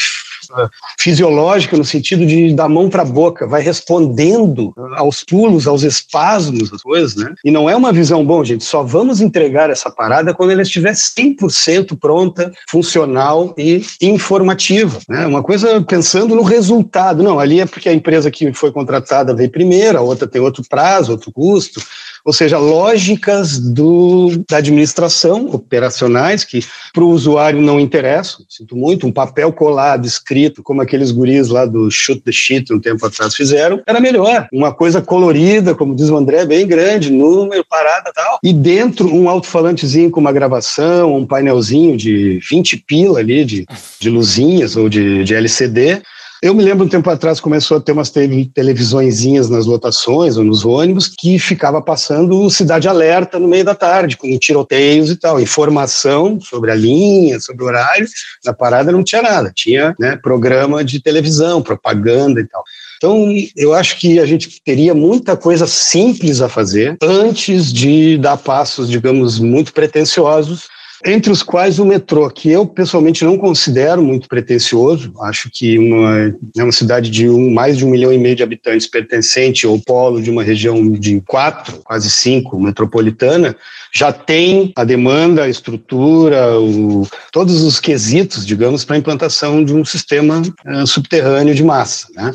[SPEAKER 3] fisiológica no sentido de da mão para a boca, vai respondendo aos pulos, aos espasmos, as coisas, né? E não é uma visão, bom, gente, só vamos entregar essa parada quando ela estiver 100% pronta, funcional e informativa, né? Uma coisa pensando no resultado, não, ali é porque a empresa que foi contratada veio primeiro, a outra tem outro prazo, outro custo, ou seja, lógicas do, da administração, operacionais, que para o usuário não interessam, sinto muito, um papel colado, escrito, como aqueles guris lá do Shoot the Shit um tempo atrás fizeram, era melhor. Uma coisa colorida, como diz o André, bem grande, número, parada tal, e dentro um alto-falantezinho com uma gravação, um painelzinho de 20 pila ali, de, de luzinhas ou de, de LCD, eu me lembro um tempo atrás começou a ter umas televisõezinhas nas lotações ou nos ônibus que ficava passando Cidade Alerta no meio da tarde, com tiroteios e tal, informação sobre a linha, sobre o horário. Na parada não tinha nada, tinha né, programa de televisão, propaganda e tal. Então, eu acho que a gente teria muita coisa simples a fazer antes de dar passos, digamos, muito pretensiosos entre os quais o metrô, que eu pessoalmente não considero muito pretensioso, acho que uma, é uma cidade de um, mais de um milhão e meio de habitantes pertencente ao polo de uma região de quatro, quase cinco, metropolitana, já tem a demanda, a estrutura, o, todos os quesitos, digamos, para a implantação de um sistema uh, subterrâneo de massa. Né?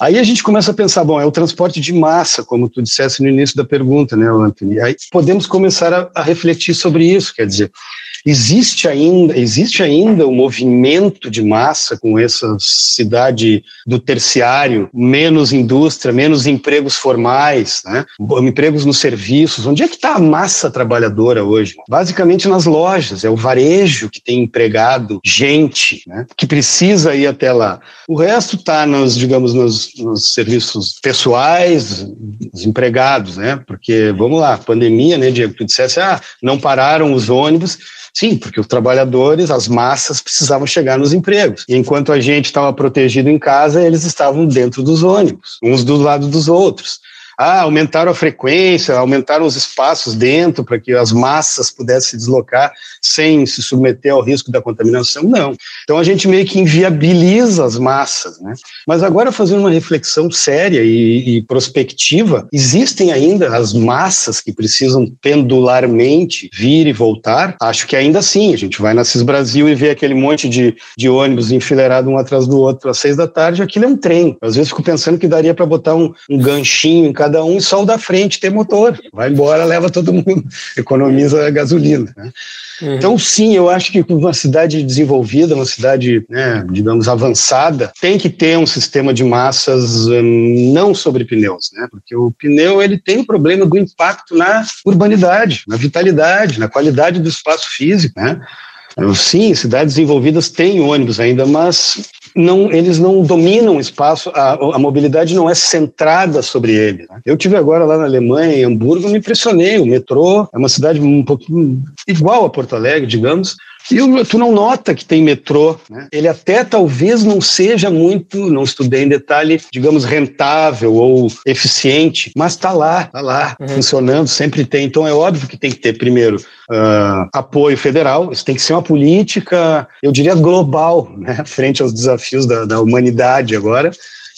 [SPEAKER 3] Aí a gente começa a pensar, bom, é o transporte de massa, como tu dissesse no início da pergunta, né, Anthony? Aí podemos começar a, a refletir sobre isso, quer dizer, Existe ainda, existe ainda um movimento de massa com essa cidade do terciário, menos indústria, menos empregos formais, né? empregos nos serviços. Onde é que está a massa trabalhadora hoje? Basicamente nas lojas, é o varejo que tem empregado gente, né? que precisa ir até lá. O resto está nos, digamos, nos, nos serviços pessoais, os empregados, né? Porque, vamos lá, pandemia, né, Diego? Tu dissesse, ah, não pararam os ônibus, Sim, porque os trabalhadores, as massas, precisavam chegar nos empregos. E enquanto a gente estava protegido em casa, eles estavam dentro dos ônibus, uns do lado dos outros. Ah, aumentaram a frequência, aumentaram os espaços dentro para que as massas pudessem se deslocar sem se submeter ao risco da contaminação? Não. Então a gente meio que inviabiliza as massas, né? Mas agora fazendo uma reflexão séria e, e prospectiva, existem ainda as massas que precisam pendularmente vir e voltar? Acho que ainda sim. A gente vai na CIS Brasil e vê aquele monte de, de ônibus enfileirado um atrás do outro às seis da tarde, aquilo é um trem. Às vezes fico pensando que daria para botar um, um ganchinho em cada um só o da frente ter motor. Vai embora, leva todo mundo, economiza gasolina. Né? Uhum. Então, sim, eu acho que uma cidade desenvolvida, uma cidade, né, digamos, avançada, tem que ter um sistema de massas hum, não sobre pneus, né? Porque o pneu ele tem o problema do impacto na urbanidade, na vitalidade, na qualidade do espaço físico, né? Sim, cidades desenvolvidas têm ônibus ainda, mas não, eles não dominam o espaço, a, a mobilidade não é centrada sobre ele. Né? Eu tive agora lá na Alemanha, em Hamburgo, me impressionei. O metrô é uma cidade um pouquinho igual a Porto Alegre, digamos, e tu não nota que tem metrô, né? Ele até talvez não seja muito, não estudei em detalhe, digamos, rentável ou eficiente, mas está lá, está lá, uhum. funcionando, sempre tem. Então é óbvio que tem que ter, primeiro, uh, apoio federal, isso tem que ser uma política, eu diria, global, né? Frente aos desafios da, da humanidade agora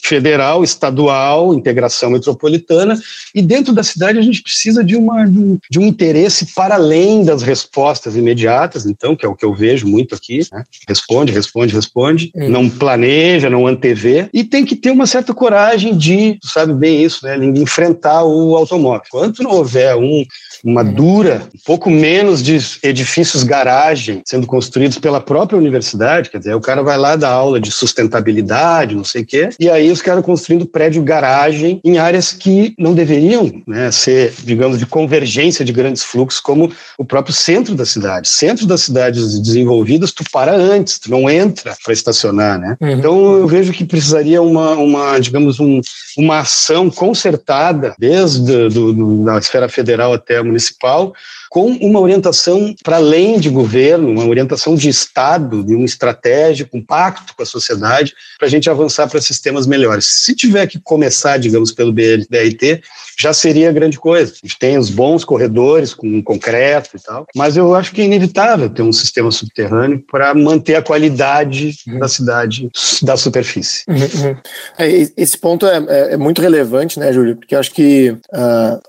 [SPEAKER 3] federal, estadual, integração metropolitana, e dentro da cidade a gente precisa de, uma, de um interesse para além das respostas imediatas, então, que é o que eu vejo muito aqui, né? responde, responde, responde, uhum. não planeja, não antevê, e tem que ter uma certa coragem de, sabe bem isso, né, enfrentar o automóvel. Quanto não houver um uma dura, um pouco menos de edifícios garagem sendo construídos pela própria universidade, quer dizer, o cara vai lá dar aula de sustentabilidade, não sei o quê, e aí os caras construindo prédio garagem em áreas que não deveriam né, ser, digamos, de convergência de grandes fluxos, como o próprio centro da cidade. Centro das cidades desenvolvidas, tu para antes, tu não entra para estacionar, né? Uhum. Então eu vejo que precisaria uma, uma digamos, um, uma ação concertada, desde do, do, da esfera federal até a municipal, com uma orientação para além de governo, uma orientação de Estado, de uma estratégia, um pacto com a sociedade, para a gente avançar para sistemas melhores. Se tiver que começar, digamos, pelo BRT, já seria grande coisa. A gente tem os bons corredores com concreto e tal, mas eu acho que é inevitável ter um sistema subterrâneo para manter a qualidade uhum. da cidade da superfície.
[SPEAKER 1] Uhum, uhum. É, esse ponto é, é, é, muito relevante, né, Júlio? Porque eu acho que uh,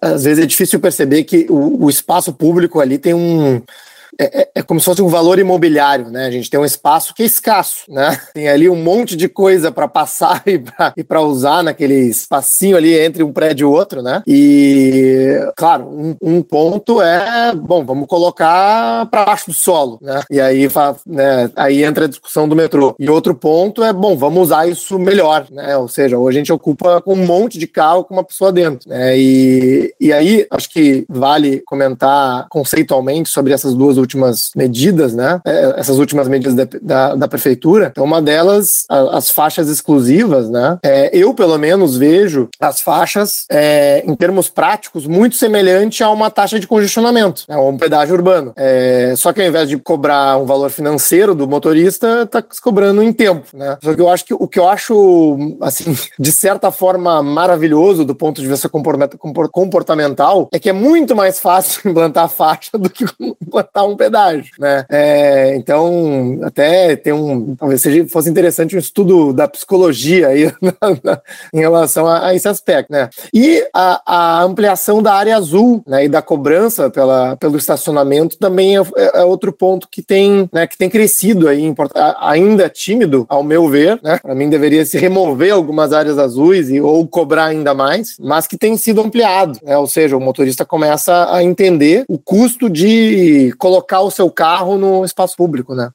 [SPEAKER 1] às vezes é difícil perceber que o, o espaço público ali tem um é, é, é, como se fosse um valor imobiliário, né? A gente tem um espaço que é escasso, né? Tem ali um monte de coisa para passar e para usar naquele espacinho ali entre um prédio e outro, né? E, claro, um, um ponto é, bom, vamos colocar para baixo do solo, né? E aí, né, aí entra a discussão do metrô. E outro ponto é, bom, vamos usar isso melhor, né? Ou seja, hoje a gente ocupa com um monte de carro com uma pessoa dentro, né? E, e aí, acho que vale comentar conceitualmente sobre essas duas últimas medidas, né? É, essas últimas medidas da, da, da prefeitura. Então, uma delas, a, as faixas exclusivas, né? É, eu, pelo menos, vejo as faixas, é, em termos práticos, muito semelhante a uma taxa de congestionamento, né? um pedágio urbano. É, só que ao invés de cobrar um valor financeiro do motorista, se cobrando em tempo, né? Só que eu acho que o que eu acho, assim, de certa forma maravilhoso do ponto de vista comportamental é que é muito mais fácil implantar faixa do que implantar um pedágio, né? É, então, até tem um, talvez seja, fosse interessante um estudo da psicologia aí na, na, em relação a, a, esse aspecto, né? E a, a, ampliação da área azul, né, e da cobrança pela, pelo estacionamento também é, é outro ponto que tem, né, que tem crescido aí, ainda tímido, ao meu ver, né? Para mim deveria se remover algumas áreas azuis e ou cobrar ainda mais, mas que tem sido ampliado, né? Ou seja, o motorista começa a entender o custo de colocar o seu carro no espaço público, né?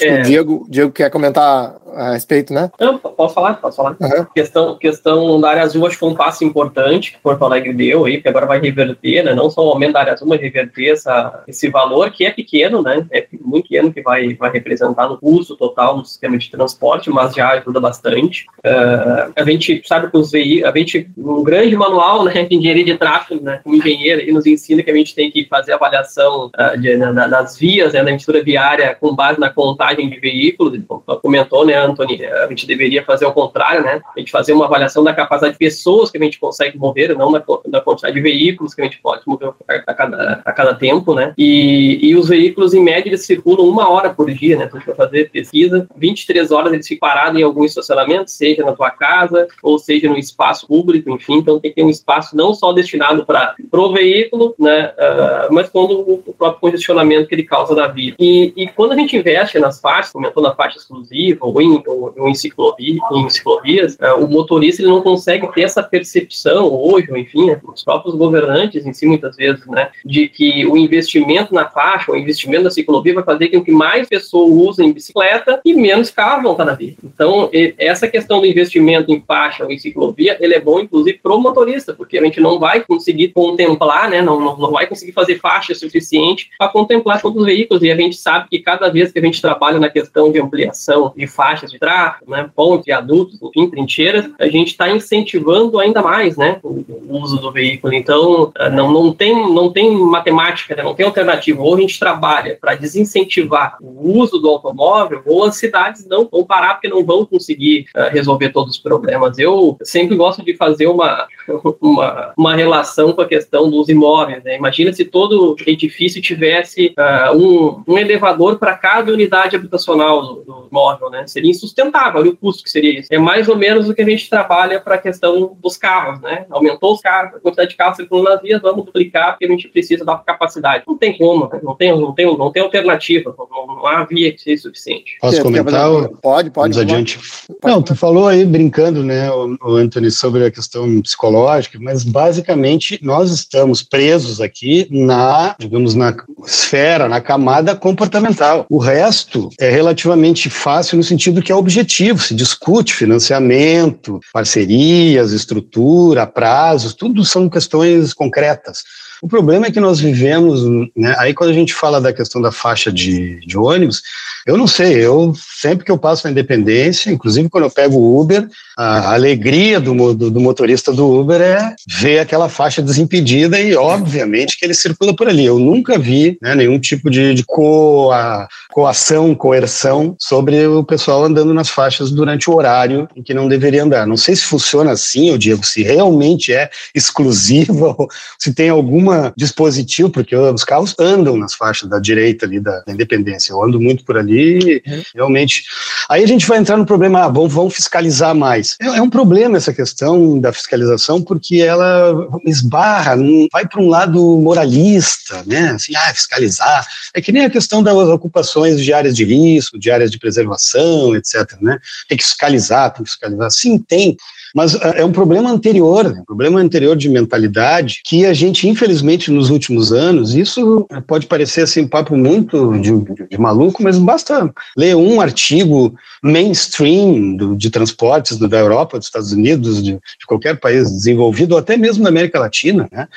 [SPEAKER 1] É. O Diego, Diego quer comentar a respeito, né?
[SPEAKER 2] Não, posso falar, posso falar. Uhum. Questão, questão da área azul, acho que foi um passo importante que Porto Alegre deu aí, que agora vai reverter, né? Não só o aumento da área azul, mas reverter essa, esse valor que é pequeno, né? É muito pequeno que vai, vai representar no custo total no sistema de transporte, mas já ajuda bastante. Uh, a gente sabe que os veículos, a gente, um grande manual, né, de engenharia de tráfego, né, como engenheiro, ele nos ensina que a gente tem que fazer avaliação uh, de, na, nas vias, né, na mistura viária com base na contagem de veículos, ele comentou, né, Anthony, a gente deveria fazer o contrário, né? A gente fazer uma avaliação da capacidade de pessoas que a gente consegue mover, não da, da quantidade de veículos que a gente pode mover a cada, a cada tempo, né? E, e os veículos, em média, eles circulam uma hora por dia, né? Então, a fazer pesquisa, 23 horas eles ficam parados em algum estacionamento, seja na tua casa, ou seja no espaço público, enfim, então tem que ter um espaço não só destinado para o veículo, né? Uh, mas quando o, próprio congestionamento que ele causa da vida. E, e quando a gente investe nas faixas, comentou na faixa exclusiva, ou em ou, ou em, ciclovia, em ciclovias, é, o motorista ele não consegue ter essa percepção hoje, ou enfim, né, os próprios governantes em si muitas vezes, né, de que o investimento na faixa, o investimento na ciclovia vai fazer com que mais pessoas usem bicicleta e menos carros vão estar na via. Então, essa questão do investimento em faixa ou em ciclovia, ele é bom inclusive para o motorista, porque a gente não vai conseguir contemplar, né, não, não, não vai conseguir fazer faixa suficiente para contemplar todos os veículos, e a gente sabe que cada vez que a gente trabalha na questão de ampliação de faixas de tráfego, né, pontes, viadutos, enfim, trincheiras, a gente está incentivando ainda mais, né, o, uso do veículo. Então, eh, não, não, tem, não tem matemática, né, não tem alternativa. Ou a gente trabalha para desincentivar o uso do automóvel, ou as cidades não vão parar porque não vão conseguir uh, resolver todos os problemas. Eu sempre gosto de fazer uma, uma, uma relação com a questão dos imóveis. Né? Imagina se todo edifício tivesse uh, um, um elevador para cada unidade habitacional do, do imóvel, né? Seria insustentável o custo que seria isso. É mais ou menos o que a gente trabalha para a questão dos carros, né? Aumentou os carros, a quantidade de carros circulando nas vias, vamos duplicar porque a gente precisa da capacidade. Não tem como, né? não, tem, não, tem, não tem alternativa, não, não há via que seja suficiente.
[SPEAKER 3] Posso comentar?
[SPEAKER 1] Pode, pode.
[SPEAKER 3] Vamos adiante. Pode, não, tu falou aí brincando, né, o Anthony, sobre a questão psicológica, mas basicamente nós estamos presos aqui na, digamos, na esfera, na camada comportamental. O resto é relativamente fácil no sentido que é objetivo, se discute financiamento, parcerias, estrutura, prazos, tudo são questões concretas. O problema é que nós vivemos, né, aí quando a gente fala da questão da faixa de, de ônibus, eu não sei, eu sempre que eu passo na Independência, inclusive quando eu pego o Uber, a alegria do, do, do, motorista do Uber é ver aquela faixa desimpedida e, obviamente, que ele circula por ali. Eu nunca vi né, nenhum tipo de, de coa, coação, coerção sobre o pessoal andando nas faixas durante o horário em que não deveria andar. Não sei se funciona assim, eu digo, se realmente é exclusiva se tem alguma dispositivo, porque os carros andam nas faixas da direita ali da, da independência. Eu ando muito por ali, uhum. realmente. Aí a gente vai entrar no problema, ah, vamos, vamos fiscalizar mais. É, é, um problema essa questão da fiscalização, porque ela esbarra, vai para um lado moralista, né? Assim, ah, fiscalizar. É que nem a questão das ocupações de áreas de risco, de áreas de preservação, etc. Né? Tem que fiscalizar, tem que fiscalizar. Sim, tem. Mas é, é um problema anterior, né? um problema anterior de mentalidade que a gente, infelizmente, nos últimos anos, isso pode parecer assim, papo muito de, de, de maluco, mas basta ler um artigo mainstream do, de transportes da Europa, dos Estados Unidos, de, de qualquer país desenvolvido, ou até mesmo da América Latina, né?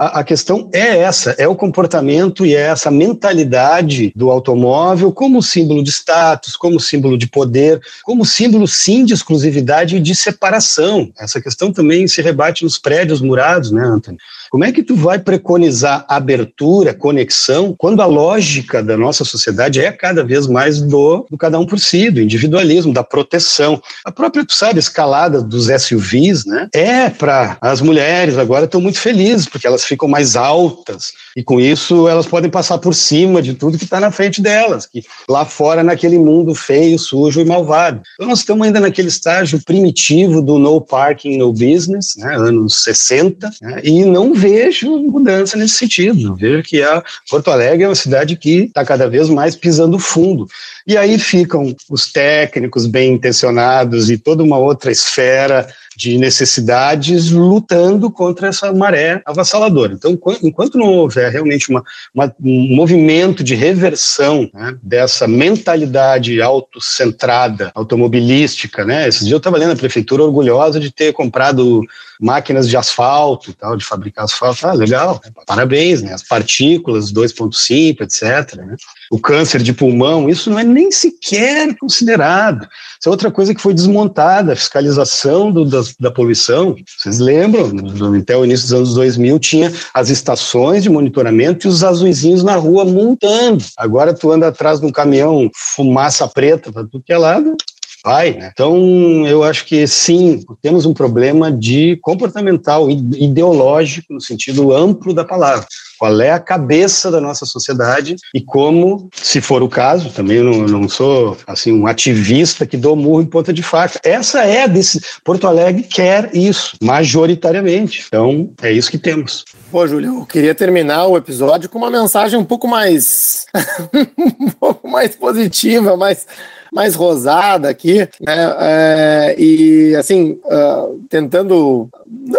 [SPEAKER 3] A, a, questão é essa, é o comportamento e é essa mentalidade do automóvel como símbolo de status, como símbolo de poder, como símbolo sim de exclusividade e de separação. Essa questão também se rebate nos prédios murados, né, Antônio? Como é que tu vai preconizar abertura, conexão, quando a lógica da nossa sociedade é cada vez mais do, do cada um por si, do individualismo, da proteção. A própria, tu sabe, escalada dos SUVs, né? É para as mulheres agora estão muito felizes porque elas ficam mais altas e com isso elas podem passar por cima de tudo que está na frente delas, que lá fora naquele mundo feio, sujo e malvado. Então nós estamos ainda naquele estágio primitivo do no parking, no business, né, anos 60, né, e não vejo mudança nesse sentido. Vejo que a Porto Alegre é uma cidade que está cada vez mais pisando fundo. E aí ficam os técnicos bem intencionados e toda uma outra esfera de necessidades lutando contra essa maré avassaladora. Então, enquanto não houver realmente uma, uma, um movimento de reversão né, dessa mentalidade autocentrada, automobilística, né? Esses dias eu estava lendo a prefeitura orgulhosa de ter comprado máquinas de asfalto e tal, de fabricar asfalto. Ah, legal, né? parabéns, né? As partículas 2.5, etc. Né? O câncer de pulmão, isso não é nem sequer considerado. Isso é outra coisa que foi desmontada, a fiscalização do, da, da poluição. Vocês lembram? Até o início dos anos 2000 tinha as estações de monitoramento e os azuizinhos na rua montando. Agora tu anda atrás de um caminhão, fumaça preta para tudo que é lado, vai. Né? Então, eu acho que sim, temos um problema de comportamental, ideológico, no sentido amplo da palavra. Qual é a cabeça da nossa sociedade e como, se for o caso, também eu não, não sou assim um ativista que dou murro em ponta de faca. Essa é a desse Porto Alegre quer isso majoritariamente. Então é isso que temos.
[SPEAKER 1] Pô, Júlio, eu queria terminar o episódio com uma mensagem um pouco mais um pouco mais positiva, mais mais rosada aqui, né? É, e assim, uh, tentando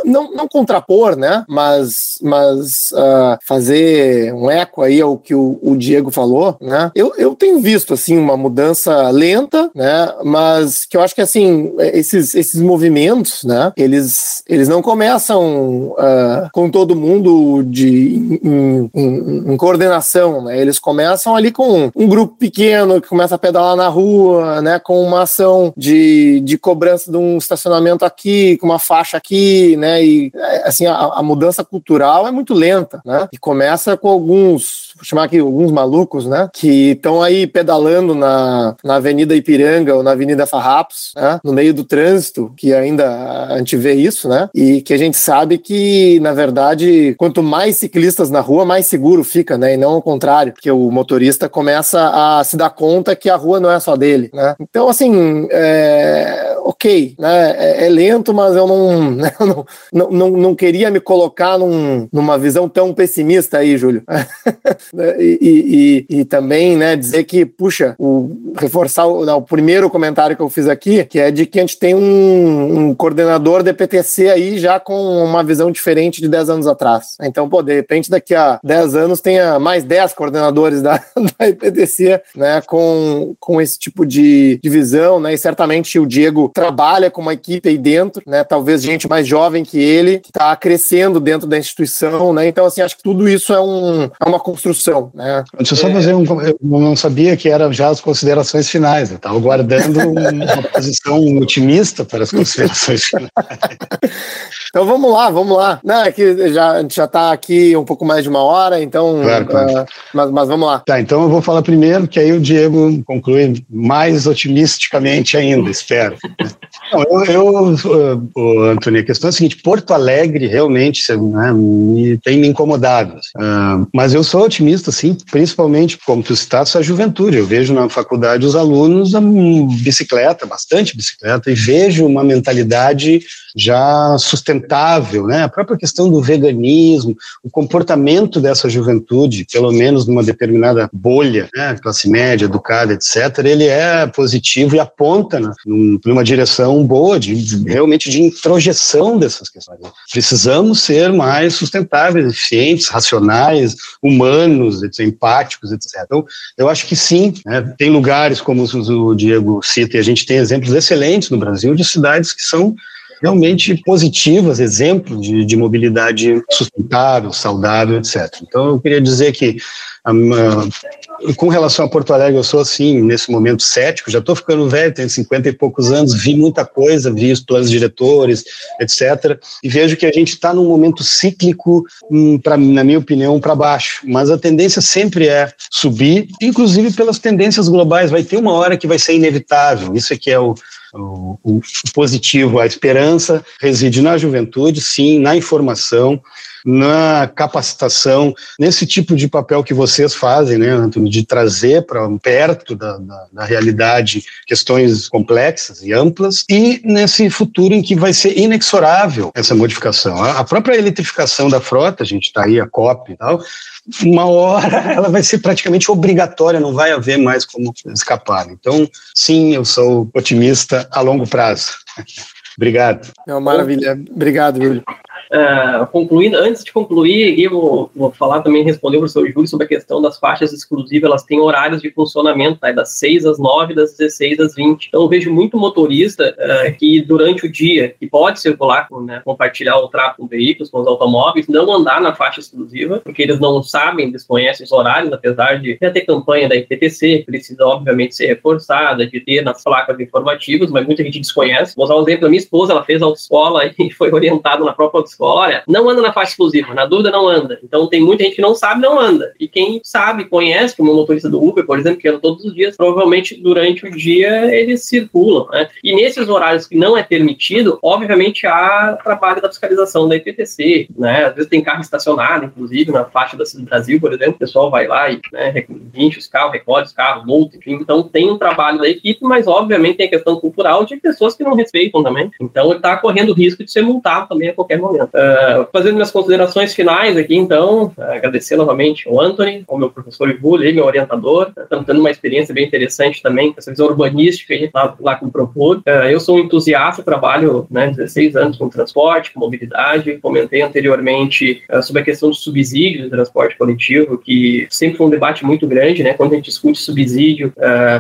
[SPEAKER 1] não, não contrapor, né? Mas, mas uh, fazer um eco aí ao que o, o, Diego falou, né? Eu, eu tenho visto assim uma mudança lenta, né? Mas que eu acho que assim esses, esses movimentos, né? Eles, eles não começam uh, com todo mundo de em, em, em, coordenação, né? Eles começam ali com um grupo pequeno que começa a pedalar na rua, né? Com uma ação de, de cobrança de um estacionamento aqui, com uma faixa aqui, né? E assim a, a mudança cultural é muito lenta, né? E começa com alguns, chamar aqui alguns malucos, né? Que estão aí pedalando na, na Avenida Ipiranga ou na Avenida Farrapos, né? No meio do trânsito, que ainda a gente vê isso, né? E que a gente sabe que na verdade quanto mais ciclistas na rua, mais seguro fica, né? E não ao contrário, porque o motorista começa a se dar conta que a rua não é só dele, né? Então assim, é... ok, né? É, é lento, mas eu não, né? eu não não, não, não queria me colocar num, numa visão tão pessimista aí, Júlio. e, e, e, também né, dizer que, puxa, o, reforçar o, não, o, primeiro comentário que eu fiz aqui, que é de que a gente tem um, um coordenador da EPTC aí já com uma visão diferente de 10 anos atrás. Então, pô, de repente daqui a 10 anos tenha mais 10 coordenadores da, da EPTC né, com, com esse tipo de, de visão, né? E certamente o Diego trabalha com uma equipe aí dentro, né? Talvez gente mais jovem que ele, que está crescendo dentro da instituição, né? Então, assim, acho que tudo isso é, um, é uma construção, né?
[SPEAKER 3] Deixa eu só fazer um... Eu não sabia que eram já as considerações finais, eu estava guardando uma posição otimista para as considerações finais.
[SPEAKER 1] então, vamos lá, vamos lá. Não, é que já, a gente já está aqui um pouco mais de uma hora, então... Claro, claro. Uh, mas, mas vamos lá.
[SPEAKER 3] Tá, então eu vou falar primeiro, que aí o Diego conclui mais otimisticamente ainda, espero. Não, eu, eu o Antônio, a questão é a seguinte: Porto Alegre realmente né, me, tem me incomodado. Uh, mas eu sou otimista, sim, principalmente, como tu citaste, a juventude. Eu vejo na faculdade os alunos a bicicleta, bastante bicicleta, e vejo uma mentalidade já sustentável, né? A própria questão do veganismo, o comportamento dessa juventude, pelo menos numa determinada bolha, né? classe média, educada, etc., ele é positivo e aponta na, numa direção boa, de, realmente de introjeção dessas questões. Precisamos ser mais sustentáveis, eficientes, racionais, humanos, empáticos, etc. Então, eu acho que sim, né? tem lugares como o Diego cita, e a gente tem exemplos excelentes no Brasil de cidades que são realmente positivas, exemplos de, de mobilidade sustentável, saudável, etc. Então, eu queria dizer que uh, com relação a Porto Alegre, eu sou assim, nesse momento cético, já estou ficando velho, tenho 50 e poucos anos, vi muita coisa, vi os planos diretores, etc. E vejo que a gente está num momento cíclico, um, pra, na minha opinião, para baixo. Mas a tendência sempre é subir, inclusive pelas tendências globais. Vai ter uma hora que vai ser inevitável. Isso é que é o, o, o positivo, a esperança reside na juventude, sim, na informação, na capacitação, nesse tipo de papel que vocês fazem, né, Antônio, de trazer para perto da, da, da, realidade questões complexas e amplas, e nesse futuro em que vai ser inexorável essa modificação. A, a própria eletrificação da frota, a gente está aí, a COP e tal, uma hora ela vai ser praticamente obrigatória, não vai haver mais como escapar. Então, sim, eu sou otimista a longo prazo. Obrigado.
[SPEAKER 1] É uma maravilha. Obrigado, Júlio.
[SPEAKER 2] Uh, concluindo, antes de concluir, eu vou, vou, falar também, responder o professor Júlio sobre a questão das faixas exclusivas, elas têm horários de funcionamento, né, das 6 às 9, das 16 às 20. Então, vejo muito motorista uh, que durante o dia, que pode circular, né, compartilhar o tráfego com veículos, com os automóveis, não andar na faixa exclusiva, porque eles não sabem, desconhecem os horários, apesar de já ter campanha da IPTC, precisa, obviamente, ser reforçada, de ter nas placas informativas, mas muita gente desconhece. Vou usar um exemplo, a minha esposa, ela fez autoescola e foi orientada na própria autoescola olha, não anda na faixa exclusiva, na dúvida não anda. Então tem muita gente que não sabe, não anda. E quem sabe, conhece, como motorista do Uber, por exemplo, que anda todos os dias, provavelmente durante o dia eles circulam. Né? E nesses horários que não é permitido, obviamente há trabalho da fiscalização da IPTC, né? Às vezes tem carro estacionado, inclusive, na faixa do Brasil, por exemplo, o pessoal vai lá e né, enche os carros, recolhe os carros, multa, enfim. Então tem um trabalho da equipe, mas obviamente tem a questão cultural de pessoas que não respeitam também. Então ele está correndo risco de ser multado também a qualquer momento. Uh, fazendo minhas considerações finais aqui, então, uh, agradecer novamente ao Anthony, ao meu professor Ivule, meu orientador, estamos tendo uma experiência bem interessante também, com essa visão urbanística aí, lá, lá com o Propor. Uh, eu sou um entusiasta, trabalho né, 16 anos com transporte, com mobilidade, comentei anteriormente sobre a questão do subsídio do transporte coletivo, que sempre foi um debate muito grande, né, quando a gente discute subsídio,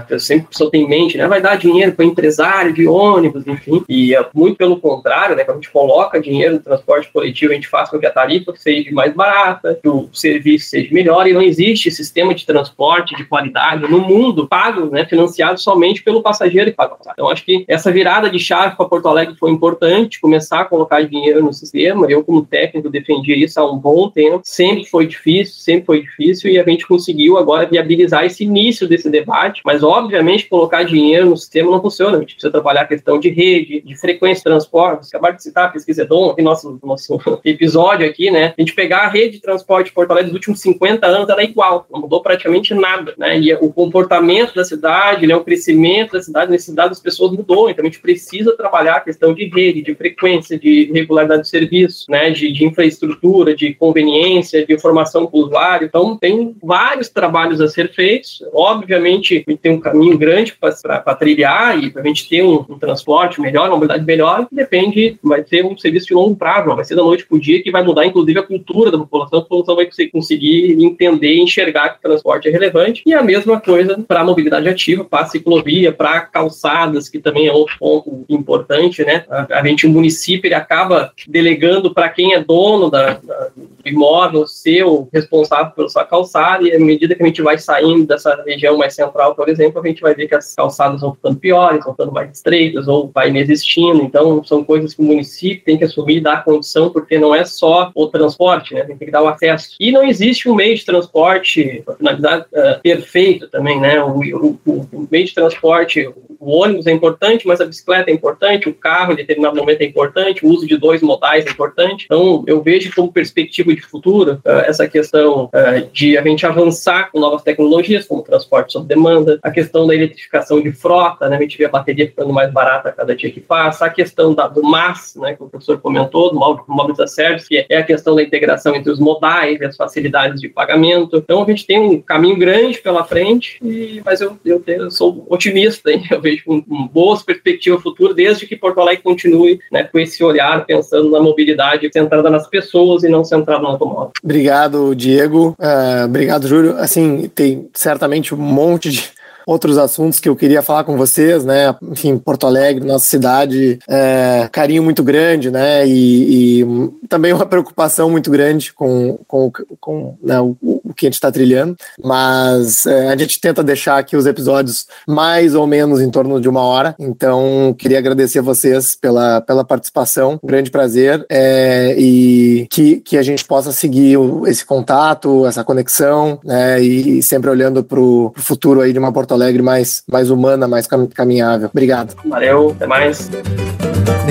[SPEAKER 2] eu sempre só tem em mente, né, vai dar dinheiro para empresário de ônibus, enfim, e muito pelo contrário, né, quando a gente coloca dinheiro no transporte transporte coletivo a gente faz com que a tarifa seja mais barata, que o serviço seja melhor, e não existe sistema de transporte de qualidade no mundo pago, né, financiado somente pelo passageiro e paga Então, acho que essa virada de chave para Porto Alegre foi importante, começar a colocar dinheiro no sistema. Eu, como técnico, defendia isso há um bom tempo. Sempre foi difícil, sempre foi difícil, e a gente conseguiu agora viabilizar esse início desse debate. Mas, obviamente, colocar dinheiro no sistema não funciona. A gente precisa trabalhar a questão de rede, de frequência de transporte. Acabaram de citar a pesquisa Edom, que nosso nosso episódio aqui, né? A gente pegar a rede de transporte de Porto Alegre dos últimos 50 anos, ela é igual, não mudou praticamente nada, né? E o comportamento da cidade, né, o crescimento da cidade, a necessidade das pessoas mudou, então a gente precisa trabalhar a questão de rede, de frequência, de regularidade de serviço, né, de, de infraestrutura, de conveniência, de informação para o usuário. Então, tem vários trabalhos a ser feitos. Obviamente, a gente tem um caminho grande para trilhar e para a gente ter um, um transporte melhor, uma mobilidade melhor, depende, vai ser um serviço de longo prazo, vai ser da noite para o dia, que vai mudar, inclusive, a cultura da população. A população vai conseguir entender e enxergar que o transporte é relevante. E a mesma coisa para a mobilidade ativa, para a ciclovia, para calçadas, que também é outro ponto importante, né? A, a gente, o município, ele acaba delegando para quem é dono da, da imóvel ser o responsável pela sua calçada, e à medida que a gente vai saindo dessa região mais central, por exemplo, a gente vai ver que as calçadas vão ficando piores, vão ficando mais estreitas, ou vai inexistindo. Então, são coisas que o município tem que assumir e dar condição, porque não é só o transporte, né? Tem que dar o acesso. E não existe um meio de transporte, para finalidade, uh, perfeito também, né? O, o, o, meio de transporte, o ônibus é importante, mas a bicicleta é importante, o carro em determinado momento é importante, o uso de dois modais é importante. Então, eu vejo como perspectiva de futuro uh, essa questão uh, de a gente avançar com novas tecnologias, como transporte sob demanda, a questão da eletrificação de frota, né? A gente vê a bateria ficando mais barata a cada dia que passa, a questão da, do MAS, né? Que o professor comentou, do Mobility Service, que é a questão da integração entre os modais e as facilidades de pagamento. Então, a gente tem um caminho grande pela frente, e, mas eu, eu, eu sou otimista, hein? eu vejo com, com boas perspectivas futuras, desde que Porto Alegre continue né, com esse olhar pensando na mobilidade centrada nas pessoas e não centrada no automóvel.
[SPEAKER 1] Obrigado, Diego. Uh, obrigado, Júlio. Assim, tem certamente um monte de outros assuntos que eu queria falar com vocês, né? Enfim, Porto Alegre, nossa cidade, é, carinho muito grande, né? E, e, também uma preocupação muito grande com, com, com né, o, o, que a gente está trilhando, mas é, a gente tenta deixar aqui os episódios mais ou menos em torno de uma hora, então queria agradecer a vocês pela, pela participação, um grande prazer, é, e que, que a gente possa seguir esse contato, essa conexão, né? E sempre olhando para o futuro aí de uma Porto Porto Alegre mais, mais humana, mais caminhável. Obrigado.
[SPEAKER 2] Valeu, até mais.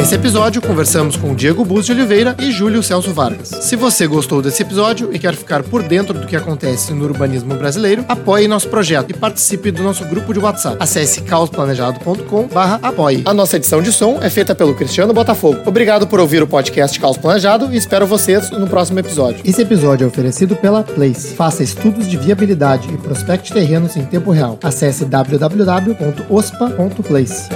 [SPEAKER 1] Nesse episódio, conversamos com Diego Bus de Oliveira e Júlio Celso Vargas. Se você gostou desse episódio e quer ficar por dentro do que acontece no urbanismo brasileiro, apoie nosso projeto e participe do nosso grupo de WhatsApp. Acesse caosplanejado.com apoie. A nossa edição de som é feita pelo Cristiano Botafogo. Obrigado por ouvir o podcast Caos Planejado e espero vocês no próximo episódio. Esse episódio é oferecido pela Place. Faça estudos de viabilidade e prospecte terrenos em tempo real. Acesse www.ospa.place.